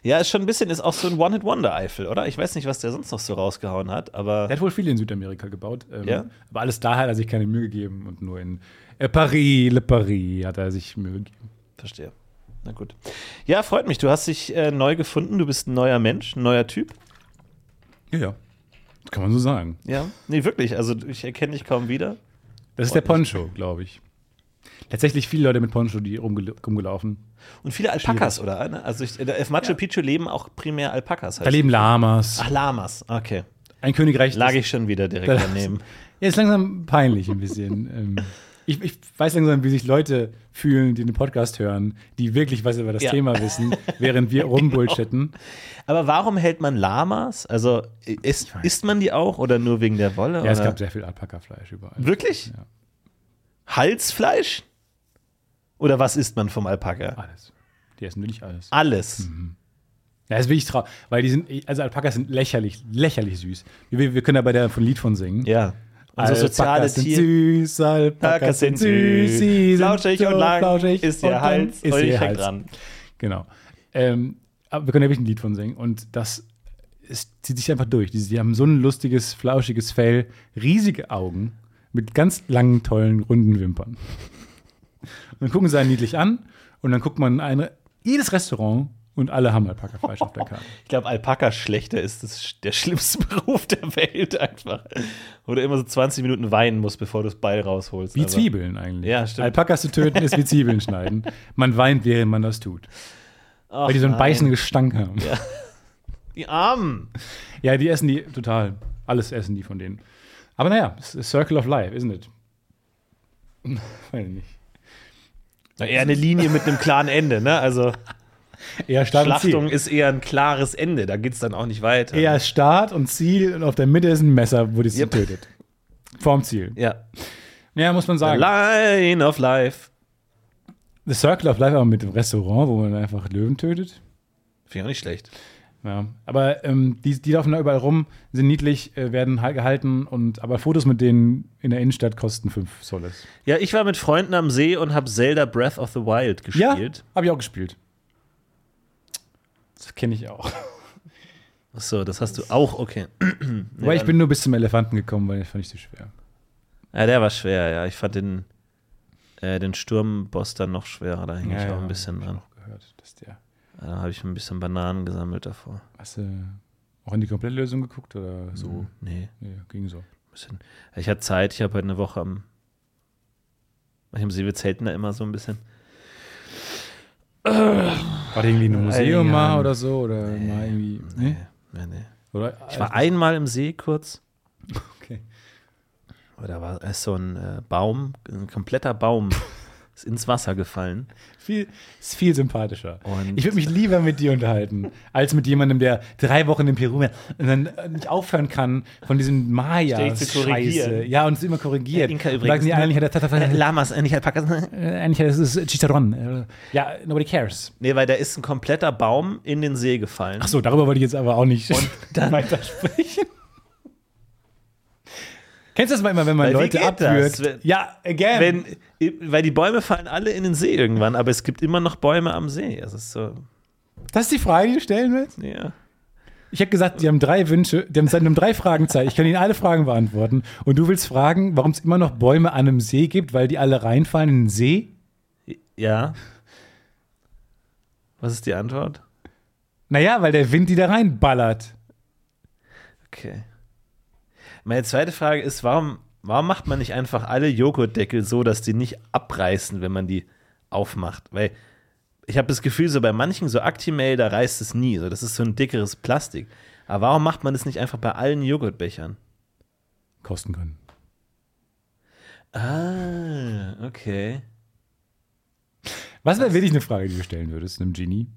Ja, ist schon ein bisschen, ist auch so ein One-Hit-Wonder-Eifel, oder? Ich weiß nicht, was der sonst noch so rausgehauen hat, aber. Der hat wohl viel in Südamerika gebaut. Ähm, Ja? Aber alles da hat er sich keine Mühe gegeben und nur in äh, Paris, Le Paris hat er sich Mühe gegeben. Verstehe. Na gut. Ja, freut mich. Du hast dich äh, neu gefunden. Du bist ein neuer Mensch, ein neuer Typ. Ja, ja. Das kann man so sagen. Ja. Nee, wirklich. Also ich erkenne dich kaum wieder. Das ist der Poncho, glaube ich. Tatsächlich viele Leute mit Poncho, die rumgel rumgelaufen. Und viele Alpakas, oder? Ne? Also ich, auf Machu Picchu leben auch primär Alpakas. Da leben Lamas. Ach, Lamas. Okay. Ein Königreich. Lag ich schon wieder direkt daneben. Ja, ist langsam peinlich ein bisschen. ähm, ich, ich weiß langsam, wie sich Leute fühlen, die den Podcast hören, die wirklich was über das Ja. Thema wissen, während wir rumbullshitten. Aber warum hält man Lamas? Also isst, isst man die auch oder nur wegen der Wolle? Ja, es oder? gab sehr viel Alpaka-Fleisch überall. Wirklich? Ja. Halsfleisch? Oder was isst man vom Alpaka? Alles. Die essen wirklich alles. Alles. Ja, ist wirklich traurig, weil die sind, also Alpakas sind lächerlich, lächerlich süß. Wir, wir können da bei der von Lied von singen. Ja. Unsere soziale Alpakas sind Tiere. süß, Alpakas Alpakas sind sind süß, süß, sind flauschig so und lang, flauschig ist ihr Hals, ist ihr Hals. dran. Genau. Ähm, aber wir können ja wirklich ein Lied von singen und das es zieht sich einfach durch. Die, die haben so ein lustiges, flauschiges Fell, riesige Augen mit ganz langen, tollen, runden Wimpern. Und dann gucken sie einen niedlich an und dann guckt man in eine, jedes Restaurant und alle haben Alpaka-Fleisch auf der Karte. Ich glaube, Alpaka schlechter ist das, der schlimmste Beruf der Welt einfach. Wo du immer so 20 Minuten weinen musst, bevor du das Beil rausholst. Wie Aber- Zwiebeln eigentlich. Ja, stimmt. Alpakas zu töten ist wie Zwiebeln schneiden. Man weint, während man das tut. Ach, Weil die so einen nein. beißenden Gestank haben. Die Armen. Ja, die essen die total. Alles essen die von denen. Aber naja, es ist Circle of Life, isn't it? Weiß ich nicht. Na, eher eine Linie mit einem klaren Ende, ne? Also Eher Start und Schlachtung ist eher ein klares Ende. Da geht es dann auch nicht weiter. Eher Start und Ziel und auf der Mitte ist ein Messer, wo die sie Yep. tötet. Vorm Ziel. Ja. Ja, muss man The sagen. Line of Life. The Circle of Life aber mit dem Restaurant, wo man einfach Löwen tötet. Finde ich auch nicht schlecht. Ja, aber ähm, die, die laufen da überall rum, sind niedlich, äh, werden halt gehalten und aber Fotos mit denen in der Innenstadt kosten 5 Soles. Ja, ich war mit Freunden am See und habe Zelda Breath of the Wild Ja, gespielt. habe ich auch gespielt. Das kenne ich auch. Ach so, das hast du auch, okay. Wobei ich bin nur bis zum Elefanten gekommen, weil das fand ich zu schwer. Ja, der war schwer, ja. Ich fand den, äh, den Sturmboss dann noch schwerer. Da hing ich auch ein bisschen hab ich dran. auch gehört, dass der. Da habe ich ein bisschen Bananen gesammelt davor. Hast du auch in die Komplettlösung geguckt oder so? Nee, Nee, ging so. bisschen. Ich hatte Zeit, ich habe heute eine Woche am. Wir zelten da immer so ein bisschen. War irgendwie ein Museum Einigen mal oder so? Oder mal irgendwie. Nee? Nee, nee. Oder? Ich war einmal im See kurz. Okay. Aber da war so ein äh, Baum, ein kompletter Baum ist ins Wasser gefallen. Viel, ist viel sympathischer. Und- ich würde mich lieber mit dir unterhalten, als mit jemandem, der drei Wochen in Peru war und dann nicht aufhören kann von diesem maya. Scheiße. Ja, und es immer korrigiert. Inka Und übrigens, Sagen ne? eigentlich, hat er Lamas, äh, nicht Alpakas. Äh, eigentlich das ist Chicharron. Äh, Ja, nobody cares. Nee, weil da ist ein kompletter Baum in den See gefallen. Ach so, darüber wollte ich jetzt aber auch nicht dann- weitersprechen. Kennst du das mal immer, wenn man Weil Leute abwürgt? das? Wenn- ja, again. Wenn, weil die Bäume fallen alle in den See irgendwann, aber es gibt immer noch Bäume am See. Das ist so, das ist die Frage, die du stellen willst? ja. Ich habe gesagt, die haben drei Wünsche, die haben seit einem drei Fragen Zeit. Ich kann ihnen alle Fragen beantworten. Und du willst fragen, warum es immer noch Bäume an einem See gibt, weil die alle reinfallen in den See? Ja. Was ist die Antwort? Naja, weil der Wind die da reinballert. Okay. Meine zweite Frage ist, warum, warum macht man nicht einfach alle Joghurtdeckel so, dass die nicht abreißen, wenn man die aufmacht? Weil ich habe das Gefühl, so bei manchen, so Actimel, da reißt es nie. So, das ist so ein dickeres Plastik. Aber warum macht man das nicht einfach bei allen Joghurtbechern? Kosten können. Ah, okay. Was wäre wirklich eine Frage, die du stellen würdest, einem Genie?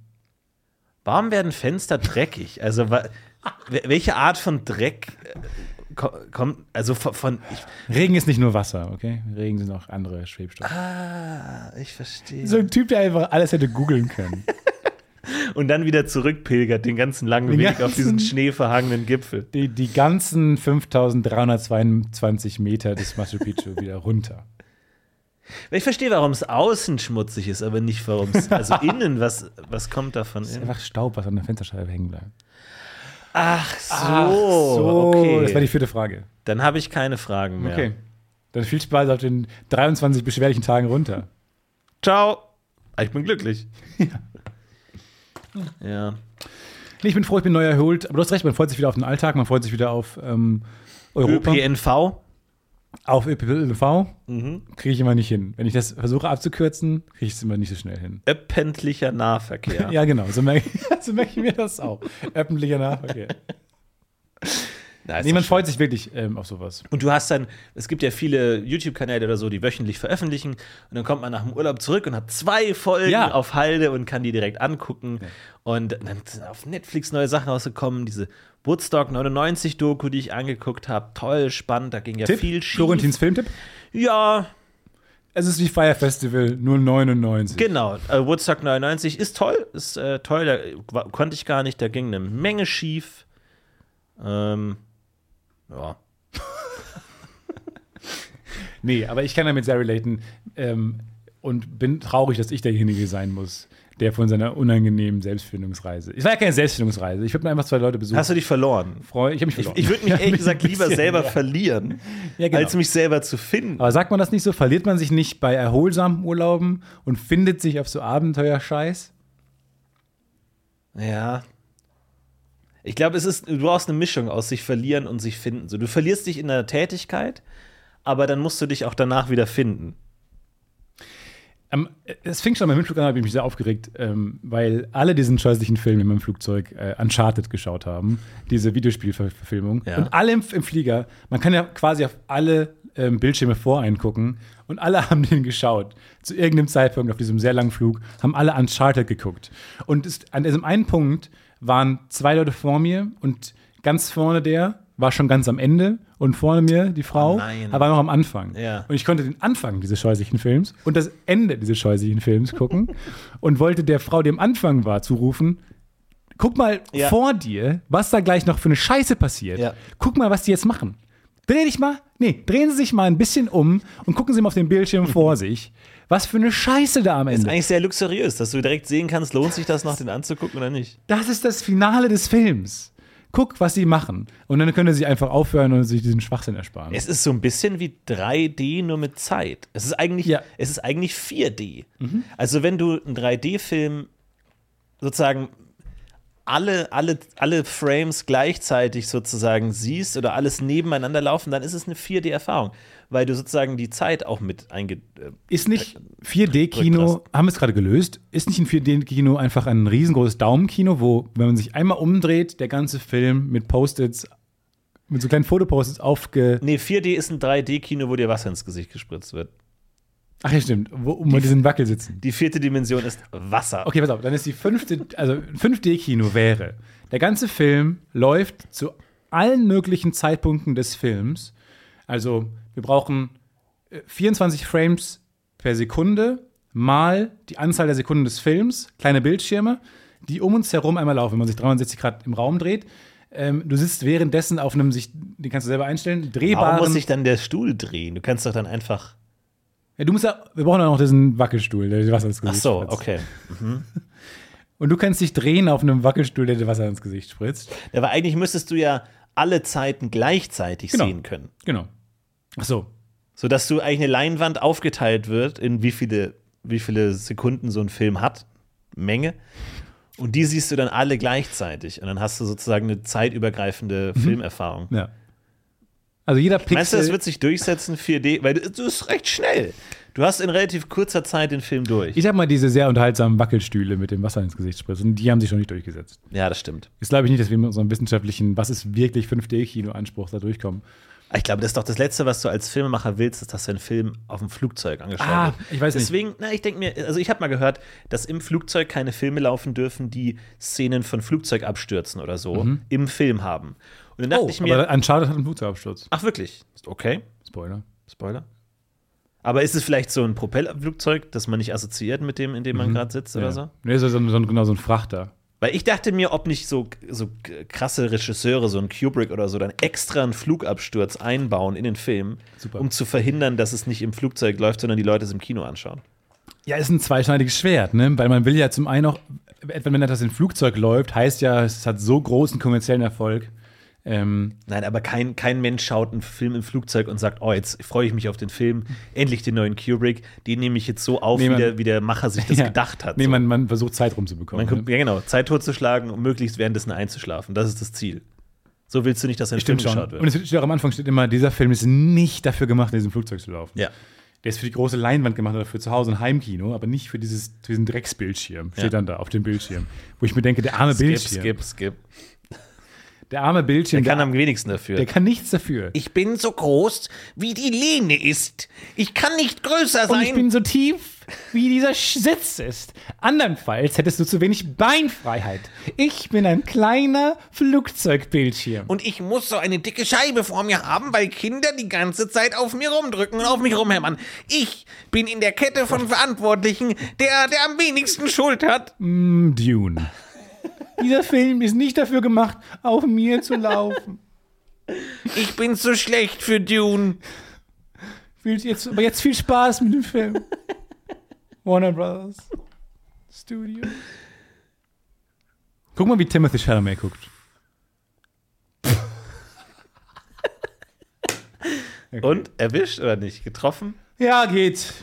Warum werden Fenster dreckig? Also, welche Art von Dreck äh, kommt, also von, von Regen ist nicht nur Wasser, okay? Regen sind auch andere Schwebstoffe. ah, ich verstehe. So ein Typ, der einfach alles hätte googeln können. Und dann wieder zurückpilgert, den ganzen langen Den Weg auf diesen ganzen- schneeverhangenen Gipfel. Die, die ganzen 5322 Meter des Machu Picchu wieder runter. Ich verstehe, warum es außen schmutzig ist, aber nicht, warum es, also innen, was, was kommt davon Das ist einfach Staub, was an der Fensterscheibe hängen bleibt. Ach so, okay. Das war die vierte Frage. Dann habe ich keine Fragen mehr. Okay. Dann viel Spaß auf den 23 beschwerlichen Tagen runter. Ciao. Ich bin glücklich. ja. Nee, ich bin froh, ich bin neu erholt. Aber du hast recht, man freut sich wieder auf den Alltag, man freut sich wieder auf ähm, Europa. ÖPNV. Auf ÖPNV Mhm. kriege ich immer nicht hin. Wenn ich das versuche abzukürzen, kriege ich es immer nicht so schnell hin. Öffentlicher Nahverkehr. Ja, genau. So merke so merke ich mir das auch. Öffentlicher Nahverkehr. Na, doch freut sich wirklich ähm, auf sowas. Und du hast dann, es gibt ja viele YouTube-Kanäle oder so, die wöchentlich veröffentlichen. Und dann kommt man nach dem Urlaub zurück und hat zwei Folgen Ja. auf Halde und kann die direkt angucken. Und dann sind auf Netflix neue Sachen rausgekommen. Diese Woodstock 99 Doku, die ich angeguckt habe. Toll, spannend, da ging ja Tipp? viel schief. Florentins Filmtipp? Ja, Es ist wie Fire Festival, nur 99. genau. Äh, Woodstock 99 ist toll, ist äh, toll. Da konnte ich gar nicht, da ging eine Menge schief. Ähm, ja. Nee, aber ich kann damit sehr relaten ähm, und bin traurig, dass ich derjenige sein muss, der von seiner unangenehmen Selbstfindungsreise. Es war ja keine Selbstfindungsreise. Ich habe nur einfach zwei Leute besucht. Hast du dich verloren? Freu- ich habe mich Ich, verloren. ich würde mich ehrlich gesagt lieber selber ja. verlieren, Ja, genau. als mich selber zu finden. Aber sagt man das nicht so? Verliert man sich nicht bei erholsamen Urlauben und findet sich auf so Abenteuerscheiß? Ja. Ich glaube, es ist, du brauchst eine Mischung aus sich verlieren und sich finden. So, du verlierst dich in der Tätigkeit, aber dann musst du dich auch danach wieder finden. Ähm, es fing schon beim Hinflug an, habe ich mich sehr aufgeregt, ähm, weil alle diesen scheußlichen Film in meinem Flugzeug äh, Uncharted geschaut haben, diese Videospielverfilmung. Ja. Und alle im, im Flieger, man kann ja quasi auf alle ähm, Bildschirme voreingucken und alle haben den geschaut. Zu irgendeinem Zeitpunkt auf diesem sehr langen Flug haben alle Uncharted geguckt. Und es, an diesem einen Punkt waren zwei Leute vor mir und ganz vorne der war schon ganz am Ende und vorne mir die Frau Oh war noch am Anfang. Ja. Und ich konnte den Anfang dieses scheußlichen Films und das Ende dieses scheußlichen Films gucken und wollte der Frau, die am Anfang war, zurufen, guck mal Ja. vor dir, was da gleich noch für eine Scheiße passiert. Ja. Guck mal, was die jetzt machen. Dreh dich mal, nee, drehen Sie sich mal ein bisschen um und gucken Sie mal auf den Bildschirm vor sich. Was für eine Scheiße da am Ist Ende. eigentlich sehr luxuriös, dass du direkt sehen kannst, lohnt sich das noch, den anzugucken oder nicht. Das ist das Finale des Films. Guck, was sie machen. Und dann können sie einfach aufhören und sich diesen Schwachsinn ersparen. Es ist so ein bisschen wie 3D, nur mit Zeit. Es ist eigentlich, Ja. es ist eigentlich 4D. Also, wenn du einen 3D-Film sozusagen alle, alle, alle Frames gleichzeitig sozusagen siehst oder alles nebeneinander laufen, dann ist es eine 4D-Erfahrung, weil du sozusagen die Zeit auch mit einge. äh, Ist nicht 4D-Kino, Rückgrast. haben wir es gerade gelöst, ist nicht ein 4D-Kino einfach ein riesengroßes Daumenkino, wo, wenn man sich einmal umdreht, der ganze Film mit Post-its, mit so kleinen Fotopost-its aufge. Nee, 4D ist ein 3D-Kino, wo dir Wasser ins Gesicht gespritzt wird. Ach ja, stimmt, wo um bei diesen Wackel sitzen. Die vierte Dimension ist Wasser. Okay, pass auf, dann ist die fünfte, also ein 5D-Kino wäre, der ganze Film läuft zu allen möglichen Zeitpunkten des Films. Also, wir brauchen äh, 24 Frames per Sekunde mal die Anzahl der Sekunden des Films, kleine Bildschirme, die um uns herum einmal laufen, wenn man sich 360 Grad im Raum dreht. Ähm, du sitzt währenddessen auf einem sich, den kannst du selber einstellen, drehbaren. Warum muss sich dann der Stuhl drehen? Du kannst doch dann einfach. ja, du musst ja, wir brauchen ja noch diesen Wackelstuhl, der dir Wasser ins Ach Gesicht so, spritzt. okay. Und du kannst dich drehen auf einem Wackelstuhl, der dir Wasser ins Gesicht spritzt. Ja, Aber eigentlich müsstest du ja alle Zeiten gleichzeitig Genau. sehen können. Genau. Ach so. Sodass du eigentlich eine Leinwand aufgeteilt wird, in wie viele, wie viele Sekunden so ein Film hat. Menge. Und die siehst du dann alle gleichzeitig. Und dann hast du sozusagen eine zeitübergreifende Filmerfahrung. Ja. Also jeder Pixel. Meinst du, das wird sich durchsetzen, 4D? Weil das ist recht schnell. Du hast in relativ kurzer Zeit den Film durch. ich sag mal, diese sehr unterhaltsamen Wackelstühle mit dem Wasser ins Gesicht spritzen, die haben sich schon nicht durchgesetzt. Ja, das stimmt. Jetzt glaube ich nicht, dass wir mit unserem wissenschaftlichen, was ist wirklich 5D-Kino-Anspruch da durchkommen. Ich glaube, das ist doch das Letzte, was du als Filmemacher willst, ist, dass dein Film auf dem Flugzeug angeschaut Ah, wird. ich weiß nicht. Deswegen, na, ich denke mir, also ich habe mal gehört, dass im Flugzeug keine Filme laufen dürfen, die Szenen von Flugzeugabstürzen oder so im Film haben. Und dann dachte Oh, ich mir, aber Uncharted hat einen Flugzeugabsturz. ach wirklich? Ist Okay, Spoiler. Spoiler. Aber ist es vielleicht so ein Propellerflugzeug, das man nicht assoziiert mit dem, in dem man gerade sitzt oder so? Nee, so, so, so, genau so ein Frachter. Weil ich dachte mir, ob nicht so, so krasse Regisseure, so ein Kubrick oder so, dann extra einen Flugabsturz einbauen in den Film, Super. um zu verhindern, dass es nicht im Flugzeug läuft, sondern die Leute es im Kino anschauen. Ja, ist ein zweischneidiges Schwert, ne? Weil man will ja zum einen auch, etwa wenn etwas in Flugzeug läuft, heißt ja, es hat so großen kommerziellen Erfolg, Ähm, Nein, aber kein, kein Mensch schaut einen Film im Flugzeug und sagt, oh, jetzt freue ich mich auf den Film, endlich den neuen Kubrick, den nehme ich jetzt so auf, Nee, wie, man- der, wie der Macher sich das ja. gedacht hat. Nee, so. man, man versucht Zeit rumzubekommen. Man kommt, ja, genau, Zeit totzuschlagen und möglichst währenddessen einzuschlafen. Das ist das Ziel. So willst du nicht, dass ein Film schon. geschaut wird. Und es steht auch am Anfang steht immer, dieser Film ist nicht dafür gemacht, in diesem Flugzeug zu laufen. ja. Der ist für die große Leinwand gemacht oder für zu Hause ein Heimkino, aber nicht für dieses, für diesen Drecksbildschirm. Steht Ja. dann da auf dem Bildschirm. Wo ich mir denke, der arme Skip, Bildschirm. skip, skip. Der arme Bildschirm, Der kann der, am wenigsten dafür. der kann nichts dafür. ich bin so groß, wie die Lehne ist. Ich kann nicht größer Und ich bin so tief, wie dieser Sitz ist. Andernfalls hättest du zu wenig Beinfreiheit. Ich bin ein kleiner Flugzeugbildschirm. Und ich muss so eine dicke Scheibe vor mir haben, weil Kinder die ganze Zeit auf mir rumdrücken und auf mich rumhämmern. Ich bin in der Kette von Verantwortlichen der, der am wenigsten Schuld hat. Dune. Dieser Film ist nicht dafür gemacht, auf mir zu laufen. Ich bin zu schlecht für Dune. Viel, jetzt, aber jetzt viel Spaß mit dem Film. Warner Brothers Studio. Guck mal, wie Timothy Chalamet guckt. Und erwischt oder nicht? Getroffen? Ja, geht.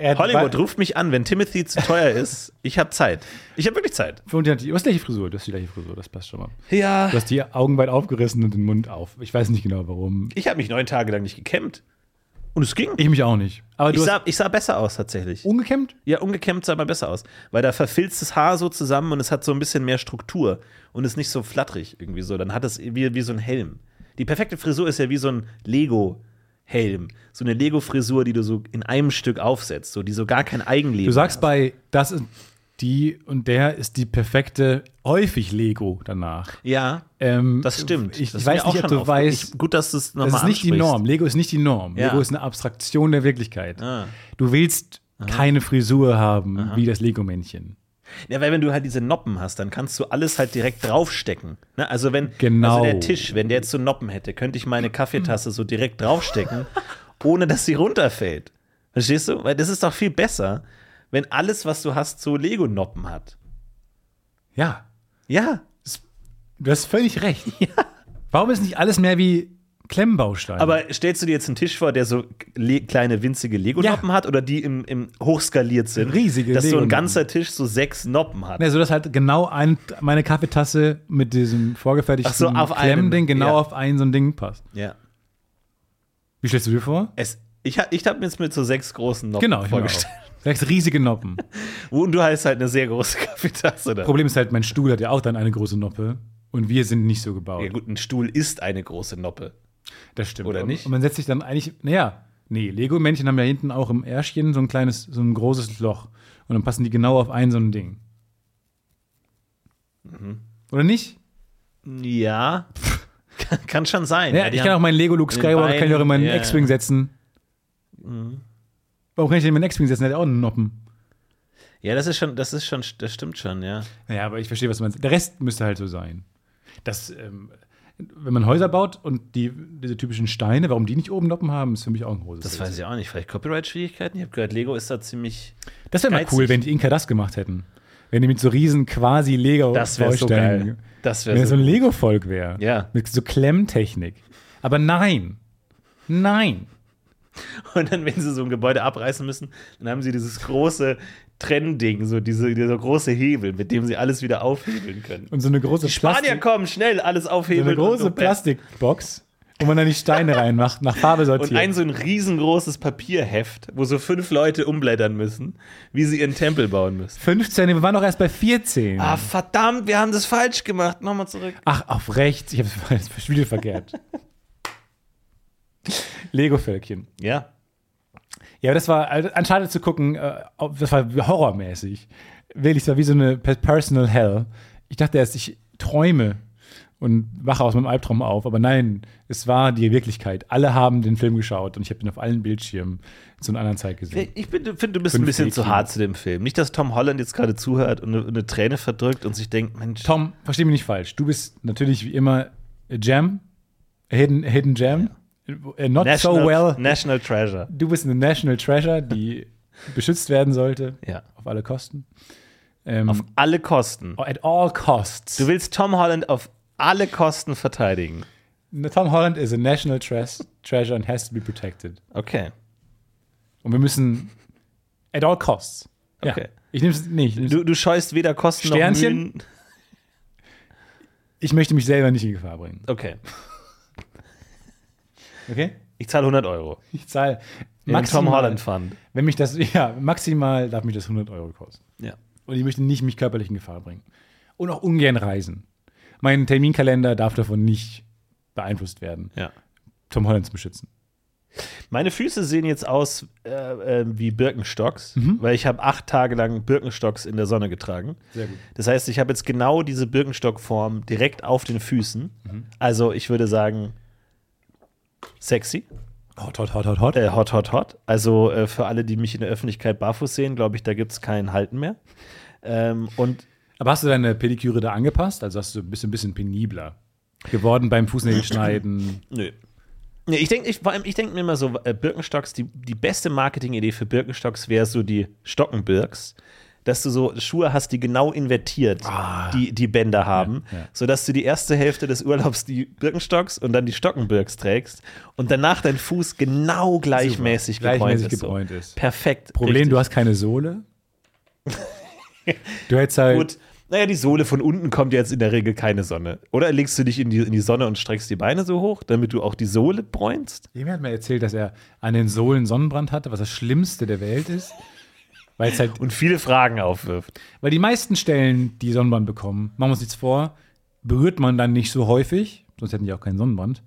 Er Hollywood ruft mich an, wenn Timothy zu teuer ist. Ich habe Zeit. Ich habe wirklich Zeit. Und die du hast die gleiche Frisur, du hast die gleiche Frisur, das passt schon mal. Ja. Du hast die Augen weit aufgerissen und den Mund auf. Ich weiß nicht genau warum. Ich habe mich neun Tage lang nicht gekämmt. Und es ging. Ich mich auch nicht. Aber Ich sah, ich sah besser aus tatsächlich. ungekämmt? Ja, ungekämmt sah mal besser aus. Weil da verfilzt das Haar so zusammen und es hat so ein bisschen mehr Struktur und ist nicht so flatterig irgendwie so. Dann hat es wie, wie so ein Helm. Die perfekte Frisur ist ja wie so ein Lego-Helm. So eine Lego-Frisur, die du so in einem Stück aufsetzt, so die so gar kein Eigenleben Du sagst hat. bei das ist die und der ist die perfekte, häufig Lego danach. Ja, Ähm, das stimmt. Ich, das weiß nicht, ob du weißt, Ich, gut, dass du es nochmal das ist nicht die Norm. Lego ist nicht die Norm. Ja. Lego ist eine Abstraktion der Wirklichkeit. Ah. Du willst keine Frisur haben wie das Lego-Männchen. Ja, weil wenn du halt diese Noppen hast, dann kannst du alles halt direkt draufstecken. Ne? Also wenn Genau. also der Tisch, wenn der jetzt so Noppen hätte, könnte ich meine Kaffeetasse so direkt draufstecken, ohne dass sie runterfällt. Verstehst du? Weil das ist doch viel besser, wenn alles, was du hast, so Lego-Noppen hat. Ja, Ja. du hast völlig recht. Warum ist nicht alles mehr wie Klemmbausteine? Aber stellst du dir jetzt einen Tisch vor, der so le kleine, winzige Lego-Noppen Ja. hat oder die im, im hochskaliert sind? Riesige Dass so ein ganzer Tisch so sechs Noppen hat. Ne, so dass halt genau ein, meine Kaffeetasse mit diesem vorgefertigten so, Klemmding genau ja. auf ein so ein Ding passt. Ja. Wie stellst du dir vor? Es, ich ich habe mir jetzt mit so sechs großen Noppen Genau, ich vorgestellt. Sechs riesige Noppen. Und du hast halt eine sehr große Kaffeetasse da. Problem ist halt, mein Stuhl hat ja auch dann eine große Noppe und wir sind nicht so gebaut. Ja, gut, ein Stuhl ist eine große Noppe. Das stimmt. Oder nicht? Und man setzt sich dann eigentlich, naja, nee, Lego-Männchen haben ja hinten auch im Ärschchen so ein kleines, so ein großes Loch. Und dann passen die genau auf ein so ein Ding. Mhm. Oder nicht? Ja. kann, kann schon sein. Ja, die ich kann auch meinen Lego Luke Skywalker kann ich auch in meinen Beinen, ja, X-Wing ja. setzen. Warum kann ich den in meinen X-Wing setzen? Der hat ja auch einen Noppen. Ja, das ist schon, das ist schon, das stimmt schon, ja. Naja, aber ich verstehe, was du meinst. Der Rest müsste halt so sein. Das, ähm, wenn man Häuser baut und die, diese typischen Steine, warum die nicht oben Noppen haben, ist für mich auch ein großes Das Rätsel. weiß ich auch nicht. Vielleicht Copyright-Schwierigkeiten? Ich habe gehört, Lego ist da ziemlich. Das wäre mal cool, wenn die Inka das gemacht hätten. Wenn die mit so riesen quasi lego Das wäre so geil. Das Wenn das so. so ein Lego-Volk wäre. Ja. Mit so Klemmtechnik. Aber nein. Nein. Und dann, wenn sie so ein Gebäude abreißen müssen, dann haben sie dieses große Trennding, so diese, dieser große Hebel, mit dem sie alles wieder aufhebeln können. Und so eine große Die Spanier Plastik, kommen, schnell, alles so aufhebeln. eine große so, Plastikbox, wo man dann die Steine reinmacht, nach Farbe sortiert. und ein so ein riesengroßes Papierheft, wo so fünf Leute umblättern müssen, wie sie ihren Tempel bauen müssen. 15, wir waren doch erst bei 14. Ah, verdammt, wir haben das falsch gemacht. Nochmal zurück. Ach, auf rechts. Ich habe das Spiel verkehrt. Lego-Völkchen. Ja. Ja, das war also, anscheinend zu gucken, äh, das war horrormäßig. Wirklich, es war wie so eine pe- Personal Hell. Ich dachte erst, ich träume und wache aus meinem Albtraum auf, aber nein, es war die Wirklichkeit. Alle haben den Film geschaut und ich habe ihn auf allen Bildschirmen zu einer anderen Zeit gesehen. Ich finde, du bist ein bisschen zu hart zu dem Film. Nicht, dass Tom Holland jetzt gerade zuhört und eine, eine Träne verdrückt und sich denkt, Mensch, Tom, versteh mich nicht falsch. Du bist natürlich wie immer a Gem, a hidden, a hidden Gem. Äh, Not National, so well. National Treasure. Du bist eine National Treasure, die beschützt werden sollte. Ja. Auf alle Kosten. Ähm, Auf alle Kosten. at all costs. Du willst Tom Holland auf alle Kosten verteidigen. Tom Holland is a national tres- treasure and has to be protected. Okay. Und wir müssen at all costs. Ja. Okay. Ich nehme es nicht. Du, du scheust weder Kosten Sternchen? noch Mühen. ich möchte mich selber nicht in Gefahr bringen. Okay. Okay? Ich zahle 100 Euro. Ich zahle den Tom maximal, Holland Fund. wenn mich das, ja, maximal darf mich das 100 Euro kosten. Ja. Und ich möchte nicht mich körperlich in Gefahr bringen. Und auch ungern reisen. Mein Terminkalender darf davon nicht beeinflusst werden, ja. Tom Holland zu beschützen. Meine Füße sehen jetzt aus äh, äh, wie Birkenstocks, Mhm. weil ich habe acht Tage lang Birkenstocks in der Sonne getragen. Sehr gut. Das heißt, ich habe jetzt genau diese Birkenstock-Form direkt auf den Füßen. Mhm. Also ich würde sagen, sexy, Hot, hot, hot, hot, hot. äh, hot, hot, hot. Also äh, für alle, die mich in der Öffentlichkeit barfuß sehen, glaube ich, da gibt es kein Halten mehr. Ähm, und Aber hast du deine Pediküre da angepasst? Also hast du bist du ein bisschen penibler geworden beim Fußnägelschneiden. Nö. Nee, ich denke ich, ich denk mir immer so, äh, Birkenstocks, die, die beste Marketingidee für Birkenstocks wäre so die Stockenbirks. Dass du so Schuhe hast, die genau invertiert die, die Bänder haben, Ah. ja. sodass du die erste Hälfte des Urlaubs die Birkenstocks und dann die Stockenbirks trägst und danach dein Fuß genau gleichmäßig, gebräunt, Gleichmäßig ist, gebräunt so. ist. Perfekt. Problem, richtig. du hast keine Sohle. du hättest halt. Gut. Naja, die Sohle von unten kommt jetzt in der Regel keine Sonne. Oder legst du dich in die, in die Sonne und streckst die Beine so hoch, damit du auch die Sohle bräunst? Jemand hat mir erzählt, dass er an den Sohlen Sonnenbrand hatte, was das Schlimmste der Welt ist. Weil es halt, Und viele Fragen aufwirft. weil die meisten Stellen, die Sonnenbrand bekommen, machen wir uns nichts vor, berührt man dann nicht so häufig, sonst hätten die auch keinen Sonnenbrand.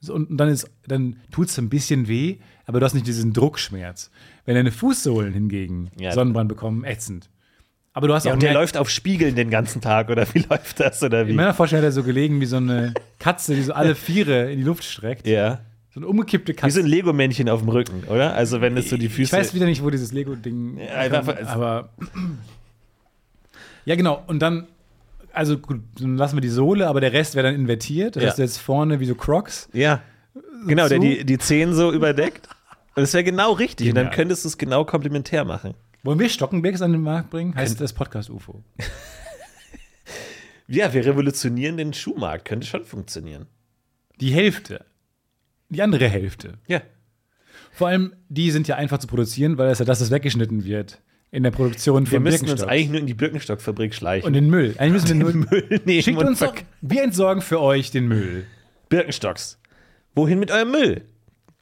So, Und dann, ist- dann tut es ein bisschen weh, aber du hast nicht diesen Druckschmerz. Wenn deine Fußsohlen hingegen Ja. Sonnenbrand bekommen, ätzend. Aber du hast Ja, auch und der läuft auf Spiegeln den ganzen Tag, oder wie läuft das, oder In wie? meiner Vorstellung hat er so gelegen wie so eine Katze, die so alle Viere in die Luft streckt. Ja. So eine umgekippte Wie Katze. so ein Lego-Männchen auf dem Rücken, oder? Also, wenn es so die Füße. Ich weiß wieder nicht, wo dieses Lego-Ding. einfach- aber. Ja, genau. Und dann. Also gut, dann lassen wir die Sohle, aber der Rest wäre dann invertiert. Das Ja. heißt jetzt vorne wie so Crocs. ja. Genau, der So. die, die Zehen so überdeckt. Und das wäre genau richtig. Und dann könntest du es genau komplementär machen. Wollen wir Stockenbergs an den Markt bringen? Heißt das Podcast UFO. Ja, wir revolutionieren den Schuhmarkt. Könnte schon funktionieren. Die Hälfte. Die andere Hälfte. Ja. Vor allem, die sind ja einfach zu produzieren, weil das ja das, was weggeschnitten wird in der Produktion Wir von müssten uns Birkenstocks. eigentlich nur in die Birkenstock-Fabrik schleichen. Und den Müll. Eigentlich müssen wir nur. Müll nehmen Schickt uns doch, wir entsorgen für euch den Müll. Birkenstocks. Wohin mit eurem Müll?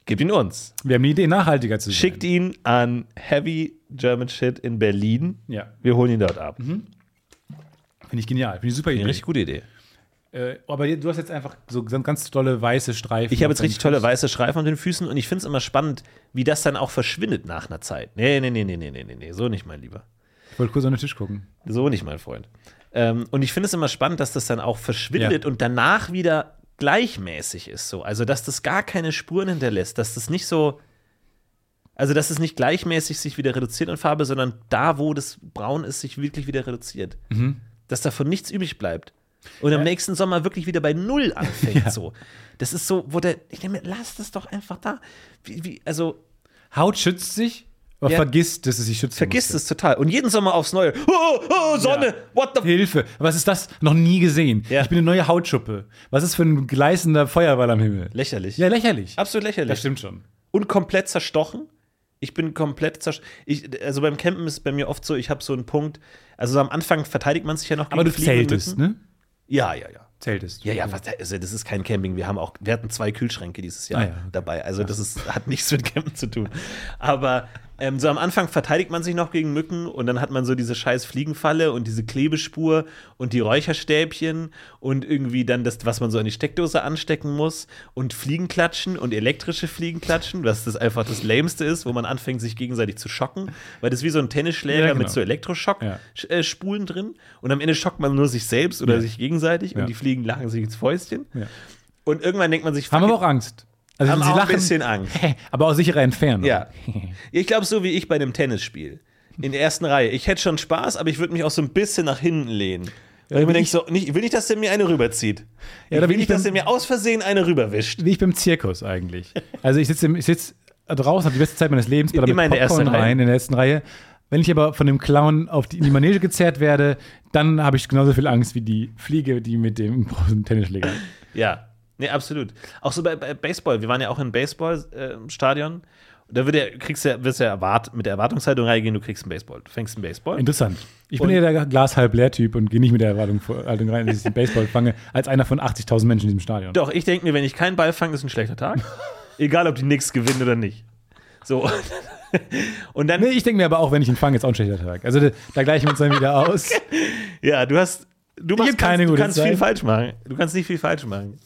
Gebt ihn uns. Wir haben die Idee, nachhaltiger zu sein. Schickt ihn an Heavy German Shit in Berlin. Ja, Wir holen ihn dort ab. finde ich genial. Finde ich super Eine Idee. richtig gute Idee. Äh, aber du hast jetzt einfach so ganz tolle weiße Streifen. Ich habe jetzt richtig deinem tolle Fuß. weiße Streifen an den Füßen und ich finde es immer spannend, wie das dann auch verschwindet nach einer Zeit. Nee, nee, nee, nee, nee, nee, nee, so nicht, mein Lieber. Ich wollte kurz an den Tisch gucken. So nicht, mein Freund. Ähm, und ich finde es immer spannend, dass das dann auch verschwindet Ja. und danach wieder gleichmäßig ist so. Also, dass das gar keine Spuren hinterlässt, dass das nicht so. Also, dass es nicht gleichmäßig sich wieder reduziert an Farbe, sondern da, wo das braun ist, sich wirklich wieder reduziert. Dass davon nichts übrig bleibt. Und am nächsten Sommer wirklich wieder bei Null anfängt. Ja. so. Das ist so, wo der. Ich denke mir, lass das doch einfach da. Wie, wie, also, Haut schützt sich, aber Ja. vergisst, dass es sich schützt. vergiss es total. Und jeden Sommer aufs Neue. Oh, oh Sonne, Ja. what the Hilfe. Was ist das? Noch nie gesehen. Ja. Ich bin eine neue Hautschuppe. Was ist für ein gleißender Feuerball am Himmel? Lächerlich. Ja, lächerlich. Absolut lächerlich. Das stimmt schon. und komplett zerstochen. Ich bin komplett zerstochen. Also beim Campen ist es bei mir oft so, ich habe so einen Punkt, also so am Anfang verteidigt man sich ja noch Aber du zeltest, Mücken. ne? Ja, ja, ja. Zeltest. Ja, ja, was, also das ist kein Camping. Wir haben auch, wir hatten zwei Kühlschränke dieses Jahr Ah, ja, dabei. Also das ist, hat nichts mit Campen zu tun. Aber ähm, so am Anfang verteidigt man sich noch gegen Mücken und dann hat man so diese scheiß Fliegenfalle und diese Klebespur und die Räucherstäbchen und irgendwie dann das, was man so an die Steckdose anstecken muss und Fliegenklatschen und elektrische Fliegenklatschen, was das einfach das Lämste ist, wo man anfängt, sich gegenseitig zu schocken, weil das ist wie so ein Tennisschläger Ja, genau. mit so Elektroschock-Spulen Ja. drin und am Ende schockt man nur sich selbst oder Ja. sich gegenseitig und die Fliegen lachen sich ins Fäustchen. Und irgendwann denkt man sich, Haben fuck aber auch Angst. Also Haben sie auch ein lachen, bisschen Angst. aber aus sicherer Entfernung. Ja. Ich glaube, so wie ich bei einem Tennisspiel. In der ersten Reihe. Ich hätte schon Spaß, aber ich würde mich auch so ein bisschen nach hinten lehnen. Weil ich mir denke, so, nicht, ich will nicht, dass der mir eine rüberzieht. Ja, ich da will nicht, ich dass der mir aus Versehen eine rüberwischt. Wie ich beim Zirkus eigentlich. Also ich sitze sitz draußen, habe die beste Zeit meines Lebens, Immer in der ersten Popcorn Reihe. rein, in der ersten Reihe. Wenn ich aber von dem Clown auf die, in die Manege gezerrt werde, dann habe ich genauso viel Angst wie die Fliege, die mit dem großen Tennisschläger. Ja. Nee, absolut. Auch so bei, bei Baseball. Wir waren ja auch im Baseballstadion. da wird ja, kriegst ja, wirst ja erwart, mit der Erwartungshaltung reingehen, du kriegst einen Baseball. Du fängst einen Baseball. Interessant. Ich bin Und- eher der Glas halb leer Typ und gehe nicht mit der Erwartung Haltung rein, dass ich den Baseball fange, als einer von 80.000 Menschen in diesem Stadion. Doch, ich denke mir, wenn ich keinen Ball fange, ist ein schlechter Tag. Egal, ob die Knicks gewinnen oder nicht. So. Und dann, Nee, ich denke mir aber auch, wenn ich ihn fange, ist auch ein schlechter Tag. Also da, da gleichen wir uns dann wieder aus. ja, du hast, du machst keine kannst, du kannst viel Zeit. falsch machen. Du kannst nicht viel falsch machen.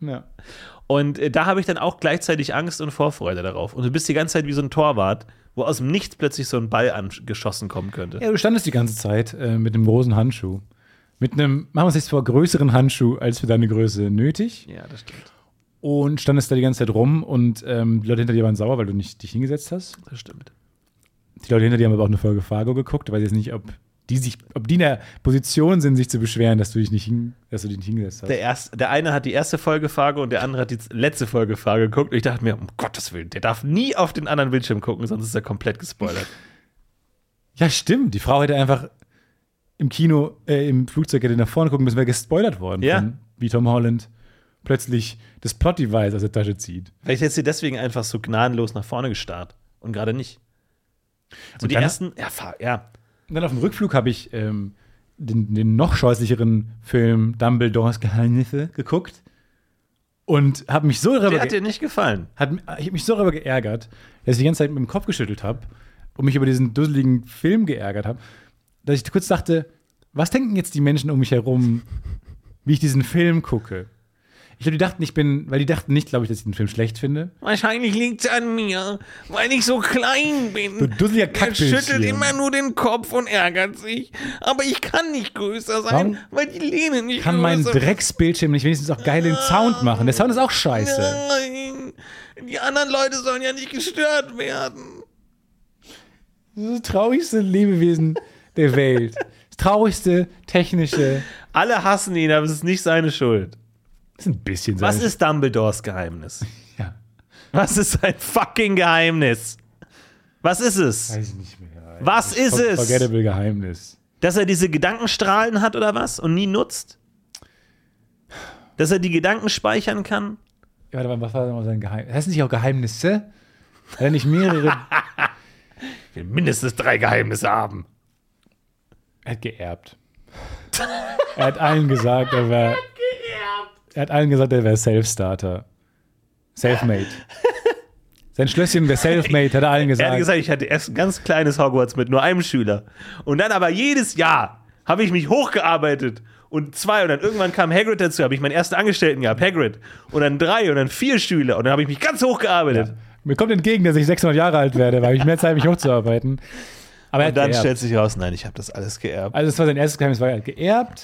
Ja. Und äh, da habe ich dann auch gleichzeitig Angst und Vorfreude darauf. Und du bist die ganze Zeit wie so ein Torwart, wo aus dem Nichts plötzlich so ein Ball angeschossen kommen könnte. ja, du standest die ganze Zeit äh, mit einem großen Handschuh. Mit einem, machen wir uns nichts vor, größeren Handschuh als für deine Größe nötig. Ja, das stimmt. Und standest da die ganze Zeit rum und ähm, die Leute hinter dir waren sauer, weil du nicht dich hingesetzt hast. Das stimmt. Die Leute hinter dir haben aber auch eine Folge Fargo geguckt. Ich weiß jetzt nicht, ob die, sich, ob die in der Position sind, sich zu beschweren, dass du dich nicht, hin, dass du dich nicht hingesetzt hast. Der, erst, der eine hat die erste Folge Fargo und der andere hat die letzte Folge Fargo geguckt. Und ich dachte mir, um Gottes Willen, der darf nie auf den anderen Bildschirm gucken, sonst ist er komplett gespoilert. Ja, stimmt. Die Frau hätte einfach im Kino, äh, im Flugzeug hätte nach vorne gucken müssen, wäre gespoilert worden. Ja. Von, wie Tom Holland plötzlich das Plot-Device aus der Tasche zieht. Vielleicht hätte sie deswegen einfach so gnadenlos nach vorne gestarrt und gerade nicht. So Und die ersten, ja, ja, Und dann auf dem Rückflug habe ich ähm, den, den noch scheußlicheren Film Dumbledores Geheimnisse geguckt und habe mich so darüber der hat dir nicht gefallen. hat, ich habe mich so darüber geärgert, dass ich die ganze Zeit mit dem Kopf geschüttelt habe und mich über diesen dusseligen Film geärgert habe, dass ich kurz dachte, was denken jetzt die Menschen um mich herum, wie ich diesen Film gucke? Ich glaube, die dachten, ich bin, weil die dachten nicht, glaube ich, dass ich den Film schlecht finde. Wahrscheinlich liegt es an mir, weil ich so klein bin. Du dusseliger Er schüttelt immer nur den Kopf und ärgert sich. Aber ich kann nicht größer sein, Warum weil die Lehne nicht Kann mein größer Drecksbildschirm nicht wenigstens auch geil den Sound machen? Der Sound ist auch scheiße. Nein, die anderen Leute sollen ja nicht gestört werden. Das ist das traurigste Lebewesen der Welt. Das traurigste technische. Alle hassen ihn, aber es ist nicht seine Schuld. Das ist ein bisschen Was ist Dumbledores Geheimnis? Ja, Was ist sein fucking Geheimnis? Was ist es? weiß ich nicht mehr. Was ist es? Forgettable Geheimnis. Dass er diese Gedankenstrahlen hat oder was und nie nutzt? Dass er die Gedanken speichern kann? Ja, warte mal, was war denn sein Geheimnis? Heißt nicht auch Geheimnisse? Hat er nicht mehrere? Ich will mindestens drei Geheimnisse haben. er hat geerbt. er hat allen gesagt, er wäre. Er hat allen gesagt, er wäre Self-Starter. Self-made. Sein Schlösschen wäre Self-made, hat er allen Er gesagt. hat gesagt, ich hatte erst ein ganz kleines Hogwarts mit nur einem Schüler. Und dann aber jedes Jahr habe ich mich hochgearbeitet. Und zwei, und dann irgendwann kam Hagrid dazu, habe ich meinen ersten Angestellten gehabt, Hagrid. Und dann drei und dann vier Schüler. Und dann habe ich mich ganz hochgearbeitet. Mir kommt entgegen, dass ich 600 Jahre alt werde, weil ich mehr Zeit, mich hochzuarbeiten. Aber er Und dann geerbt. stellt sich raus, nein, ich habe das alles geerbt. Also, das war sein erstes Geheimnis, war er geerbt.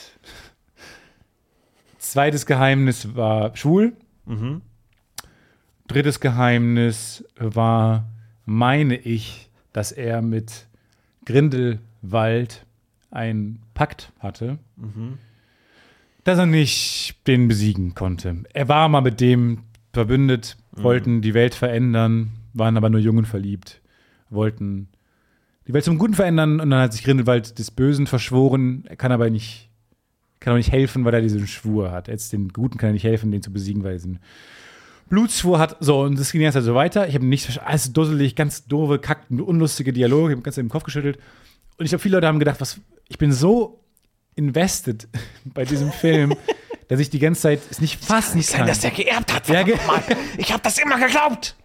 Zweites Geheimnis war schwul. Drittes Geheimnis war, meine ich, dass er mit Grindelwald einen Pakt hatte, dass er nicht den besiegen konnte. Er war mal mit dem verbündet, wollten die Welt verändern, waren aber nur Jungen verliebt, wollten die Welt zum Guten verändern und dann hat sich Grindelwald des Bösen verschworen. Er kann aber nicht, kann auch nicht helfen, weil er diesen Schwur hat. Jetzt den Guten kann er nicht helfen, den zu besiegen, weil er diesen Blutschwur hat. So, und das ging jetzt also weiter. Ich habe nicht verstanden, alles dusselig, ganz doofe, kackten, unlustige Dialoge. Ich habe ganz im Kopf geschüttelt. Und ich glaube, viele Leute haben gedacht, was, ich bin so invested bei diesem Film, dass ich die ganze Zeit es nicht fast nicht kann. der geerbt hat. Ja, ge- Ich habe das immer geglaubt.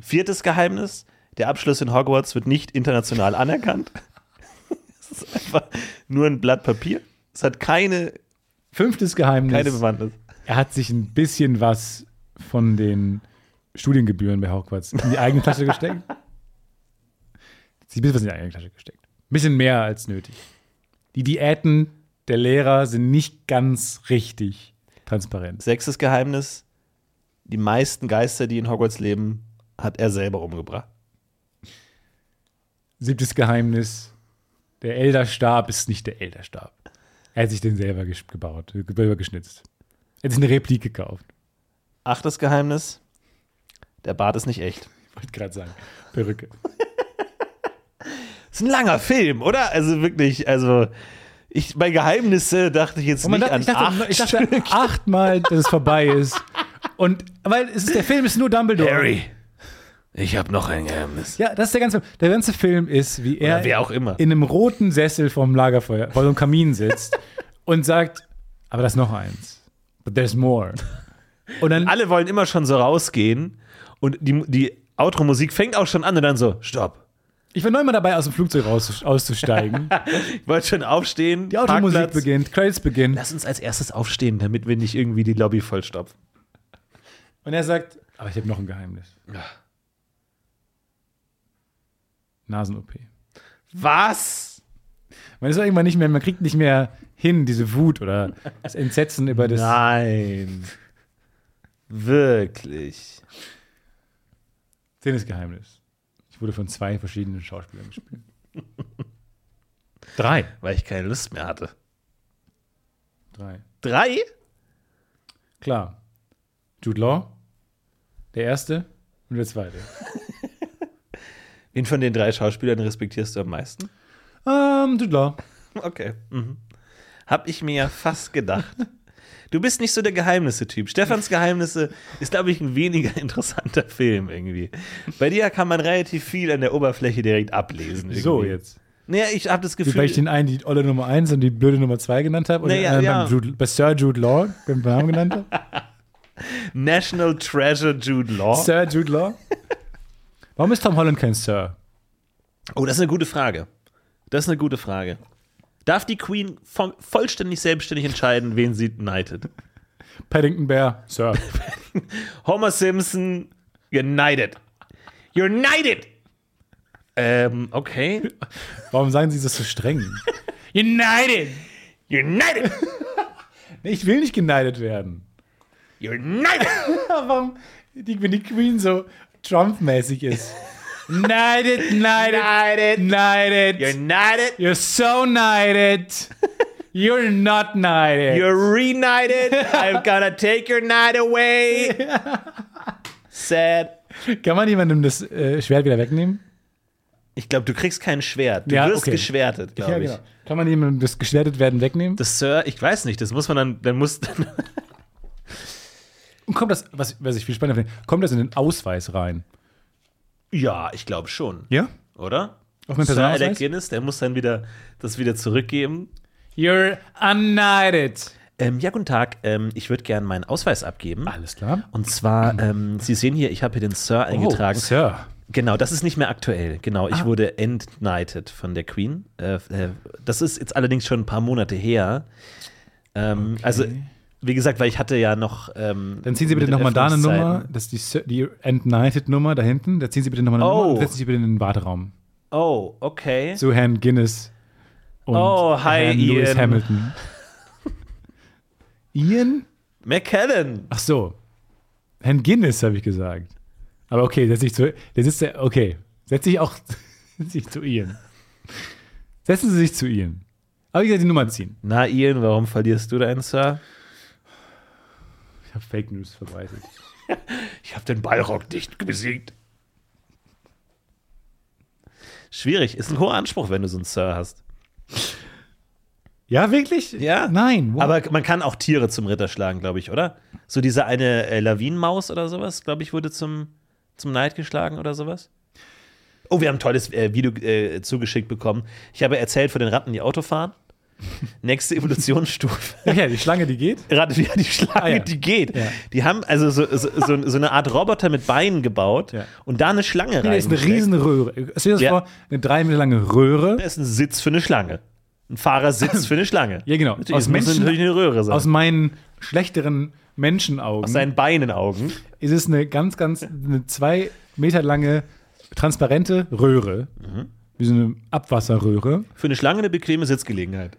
Viertes Geheimnis: Der Abschluss in Hogwarts wird nicht international anerkannt. Es ist einfach nur ein Blatt Papier. Es hat keine, Fünftes Geheimnis. keine Bewandtnis. er hat sich ein bisschen was von den Studiengebühren bei Hogwarts in die eigene Tasche gesteckt. Sie ein bisschen was in die eigene Tasche gesteckt. Ein bisschen mehr als nötig. Die Diäten der Lehrer sind nicht ganz richtig transparent. Sechstes Geheimnis: Die meisten Geister, die in Hogwarts leben, hat er selber umgebracht. Siebtes Geheimnis: Der Elderstab ist nicht der Elderstab. Er hat sich den selber gebaut, selber geschnitzt. Er hat sich eine Replik gekauft. Achtes Geheimnis: Der Bart ist nicht echt. Ich wollte gerade sagen. Perücke. ist ein langer Film, oder? Also wirklich, also Ich, bei Geheimnisse dachte ich jetzt man nicht dachte, an ich dachte, acht ich dachte achtmal, dass es vorbei ist. Und weil es ist, der Film ist nur Dumbledore. Harry, ich habe noch ein Geheimnis. Ja, das ist der ganze Film. Der ganze Film ist, wie er Oder wer auch immer. in einem roten Sessel vorm Lagerfeuer, vor so einem Kamin sitzt und sagt, aber da ist noch eins. But there's more. Und dann, Alle wollen immer schon so rausgehen und die, die Outro-Musik fängt auch schon an und dann so, stopp. ich war neunmal dabei, aus dem Flugzeug raus, auszusteigen. Ich wollte schon aufstehen. Die Automusik Parkplatz. beginnt, Credits beginnen. Lass uns als erstes aufstehen, damit wir nicht irgendwie die Lobby vollstopfen. Und er sagt, aber ich habe noch ein Geheimnis. Nasen-OP. Was? Man ist irgendwann nicht mehr, man kriegt nicht mehr hin, diese Wut oder das Entsetzen über das. Nein. Wirklich. Zehntes Geheimnis. Ich wurde von zwei verschiedenen Schauspielern gespielt. Drei. Weil ich keine Lust mehr hatte. Drei. Drei? Klar. Jude Law, der erste und der zweite. Wen von den drei Schauspielern respektierst du am meisten? Ähm, Jude Law. Okay. Mhm. Hab ich mir ja fast gedacht. Du bist nicht so der Geheimnisse-Typ. Stefans Geheimnisse ist, glaube ich, ein weniger interessanter Film irgendwie. Bei dir kann man relativ viel an der Oberfläche direkt ablesen. Irgendwie. So jetzt. Naja, ich habe das Gefühl. Weil ich den einen die olle Nummer 1 und die blöde Nummer 2 genannt habe und Naja, den anderen ja. Jude, bei Sir Jude Law beim Namen genannt habe. National Treasure Jude Law. Sir Jude Law. Warum ist Tom Holland kein Sir? Oh, das ist eine gute Frage. Das ist eine gute Frage. Darf die Queen vo vollständig selbstständig entscheiden, wen sie knightet? Paddington Bear, Sir. Homer Simpson, you're knighted. You're knighted! Ähm, okay. Warum sagen sie das so streng? United! Nee, ich will nicht geneidet werden. Knighted! Warum, die, wenn die Queen so Trump-mäßig ist. Knighted, knighted, Knighted! knighted. You're knighted! You're so knighted. You're not knighted. You're reunited! I'm gonna take your night away! Sad. Kann man jemandem das äh, Schwert wieder wegnehmen? Ich glaube, du kriegst kein Schwert. Du Ja, wirst okay. geschwertet, glaube ich. genau. Kann man jemandem das geschwertet werden wegnehmen? Das Sir, ich weiß nicht, das muss man dann, dann muss dann. Und kommt das, was, was ich viel spannender finde, kommt das in den Ausweis rein? Ja, ich glaube schon. Ja? Oder? Auf meinen Sir? Alec Guinness, der muss dann wieder das wieder zurückgeben. You're unknighted. Ähm, ja, guten Tag. Ähm, ich würde gerne meinen Ausweis abgeben. Alles klar. Und zwar, ähm, Sie sehen hier, ich habe hier den Sir eingetragen. Oh, Sir. Genau, das ist nicht mehr aktuell. Genau, ich Ah. wurde entknighted von der Queen. Äh, äh, das ist jetzt allerdings schon ein paar Monate her. Ähm, Also, wie gesagt, weil ich hatte ja noch. Ähm, Dann ziehen Sie bitte nochmal da eine Nummer. Das ist die, die Entknighted-Nummer da hinten. Da ziehen Sie bitte nochmal eine Oh. Nummer und setzen Sie bitte in den Warteraum. Oh, okay. Zu Herrn Guinness und Oh, hi, Herrn Lewis Ian. Hamilton. Ian? McKellen. Ach so. Herrn Guinness, habe ich gesagt. Aber okay, setz dich zu. Der sitzt ja. Okay. Setz dich auch setz dich zu Ian. Setzen Sie sich zu Ian. Aber ich werde die Nummer ziehen. Na, Ian, warum verlierst du deinen Sir? Ich habe Fake News verbreitet. Ich habe den Ballrock nicht besiegt. Schwierig. Ist ein hoher Anspruch, wenn du so einen Sir hast. Ja, wirklich? Ja. Nein. wow. Aber man kann auch Tiere zum Ritter schlagen, glaube ich, oder? So diese eine äh, Lawinenmaus oder sowas, glaube ich, wurde zum, zum Neid geschlagen oder sowas. Oh, wir haben ein tolles äh, Video äh, zugeschickt bekommen. Ich habe erzählt von den Ratten, die Auto fahren. Nächste Evolutionsstufe. Ja, die Schlange, die geht. Wie die Schlange, Ah, ja. die geht. Ja. Die haben also so, so, so, so eine Art Roboter mit Beinen gebaut Ja. und da eine Schlange rein. das ist eine riesen Röhre. Stell dir das vor, eine drei Meter lange Röhre. Da ist ein Sitz für eine Schlange. Ein Fahrersitz für eine Schlange. Ja, genau. Natürlich, Aus Menschen- natürlich eine Röhre sein. Aus meinen schlechteren Menschenaugen Aus seinen Beinenaugen. ist es eine ganz, ganz, eine zwei Meter lange transparente Röhre. Mhm. Wie so eine Abwasserröhre. Für eine Schlange eine bequeme Sitzgelegenheit.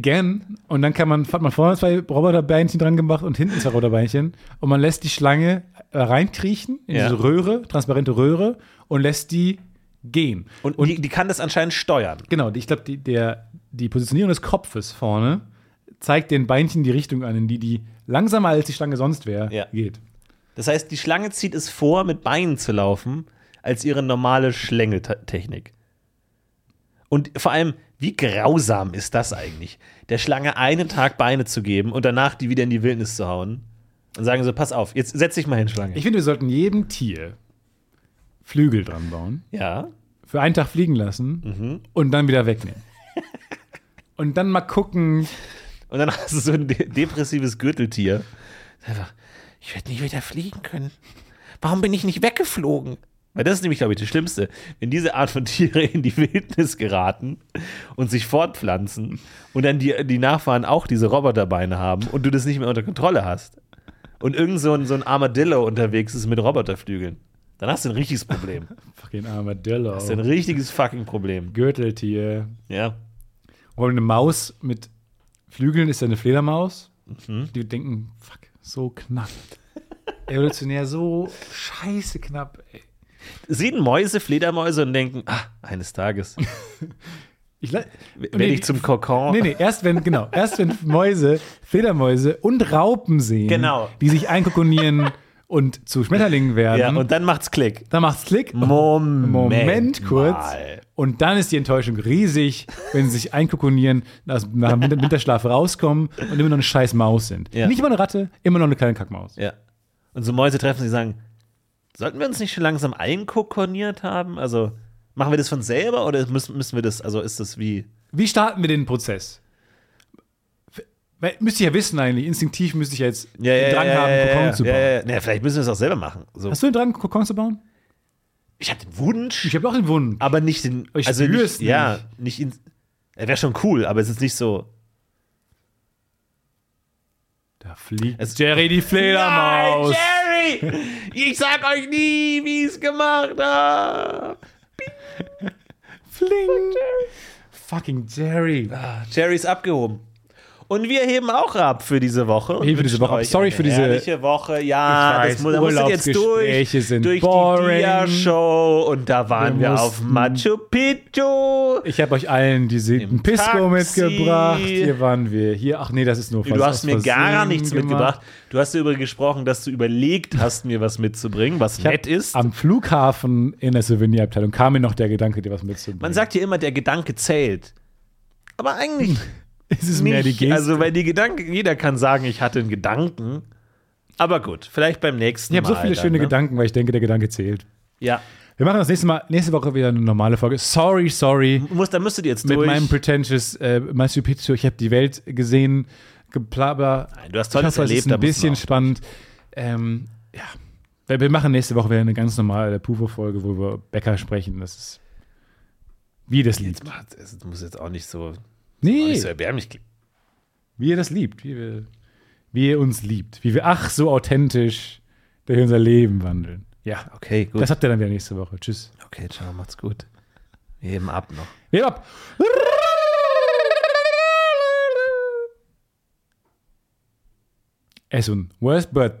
Gern. Und dann kann man, hat man vorne zwei Roboterbeinchen dran gemacht und hinten zwei Roboterbeinchen. Und man lässt die Schlange äh, reinkriechen in Ja. diese Röhre, transparente Röhre, und lässt die gehen. Und, die, die kann das anscheinend steuern. Genau, ich glaube, die, der- die Positionierung des Kopfes vorne zeigt den Beinchen die Richtung an, in die die langsamer als die Schlange sonst wäre, Ja. geht. Das heißt, die Schlange zieht es vor, mit Beinen zu laufen, als ihre normale Schlängeltechnik. Und vor allem, wie grausam ist das eigentlich? Der Schlange einen Tag Beine zu geben und danach die wieder in die Wildnis zu hauen und sagen so, pass auf, jetzt setz dich mal hin, Schlange. Ich finde, wir sollten jedem Tier Flügel dran bauen, ja, für einen Tag fliegen lassen und dann wieder wegnehmen. und dann mal gucken, und dann hast du so ein de depressives Gürteltier. Einfach, ich werde nicht wieder fliegen können. Warum bin ich nicht weggeflogen? Weil das ist nämlich, glaube ich, das Schlimmste. Wenn diese Art von Tiere in die Wildnis geraten und sich fortpflanzen und dann die, die Nachfahren auch diese Roboterbeine haben und du das nicht mehr unter Kontrolle hast und irgend so ein, so ein Armadillo unterwegs ist mit Roboterflügeln, dann hast du ein richtiges Problem. fucking Armadillo, Das ist ein richtiges fucking Problem. Gürteltier. Ja. Und eine Maus mit Flügeln ist ja eine Fledermaus. Mhm. Die denken, fuck, so knapp. Evolutionär so scheiße knapp. Ey. Sehen Mäuse Fledermäuse und denken, ah, eines Tages Ich, werde Nee, ich zum Kokon. Nee, nee, erst wenn, genau, erst wenn Mäuse, Fledermäuse und Raupen sehen, Genau. die sich einkokonieren und zu Schmetterlingen werden, Ja, und dann macht's Klick. dann macht's Klick. Moment, Moment kurz. mal. Und dann ist die Enttäuschung riesig, wenn sie sich einkokonieren, aus, nach dem Winter- Winterschlaf rauskommen und immer noch eine scheiß Maus sind. Ja. Nicht immer eine Ratte, immer noch eine kleine Kackmaus. Ja. Und so Mäuse treffen sich und sagen, sollten wir uns nicht schon langsam einkokoniert haben? Also machen wir das von selber oder müssen, müssen wir das, also ist das wie. Wie starten wir den Prozess? Weil, müsste ich ja wissen eigentlich, instinktiv müsste ich ja jetzt den Drang haben, Kokon zu bauen. Ja, ja, ja. Naja, vielleicht müssen wir es auch selber machen. So. Hast du den Drang, Kokon zu bauen? Ich habe den Wunsch, Ich habe auch den Wunsch. aber nicht den. Ich also nicht, es Ja, nicht. nicht in. Er wäre schon cool, aber es ist nicht so. Da fliegt Es- Jerry die Fledermaus. Nein, Jerry! Ich sag euch nie, wie ich es gemacht habe. Fling. Fucking Jerry. Jerry ist abgehoben. Und wir heben auch ab für diese Woche. Heben für diese Woche ab. Sorry für diese- herrliche Woche. Ja, weiß, das muss, da jetzt durch, sind durch boring. die Dia-Show. Und da waren Wir wir, auf Machu Picchu. Ich habe euch allen die Im Pisco Taxi. mitgebracht. Hier waren wir. Hier, ach nee, das ist nur Du aus hast mir gar nichts gemacht. mitgebracht. Du hast darüber gesprochen, dass du überlegt hast, mir was mitzubringen, was Ich nett ist. Am Flughafen in der Souvenirabteilung kam mir noch der Gedanke, dir was mitzubringen. Man sagt ja immer, der Gedanke zählt. Aber eigentlich es ist mehr die nicht. Geste. Also, weil die Gedanken, jeder kann sagen, ich hatte einen Gedanken. Aber gut, vielleicht beim nächsten ich habe Mal. so viele dann, schöne ne? Gedanken, weil ich denke, der Gedanke zählt. Ja. Wir machen das nächste Mal, nächste Woche wieder eine normale Folge. Sorry, sorry. Muss, da müsstet ihr jetzt Mit durch. meinem pretentious äh, Machu Picchu. Ich habe die Welt gesehen, geplapper. Nein, du hast Ich Tolles hoffe, es erlebt. ist ein bisschen spannend. Ähm, ja. Wir machen nächste Woche wieder eine ganz normale Pufo-Folge, wo wir über Bäcker sprechen. Das ist wie das liebt. Jetzt macht- Es muss jetzt auch nicht so, Nee, nicht so erbärmlich wie ihr das liebt. Wie, wir, wie ihr uns liebt. Wie wir, ach, so authentisch durch unser Leben wandeln. Ja, Okay, gut. das habt ihr dann wieder nächste Woche. Tschüss. okay, ciao, macht's gut. Wir heben ab noch. Nehmen ab. Es un Worst Bird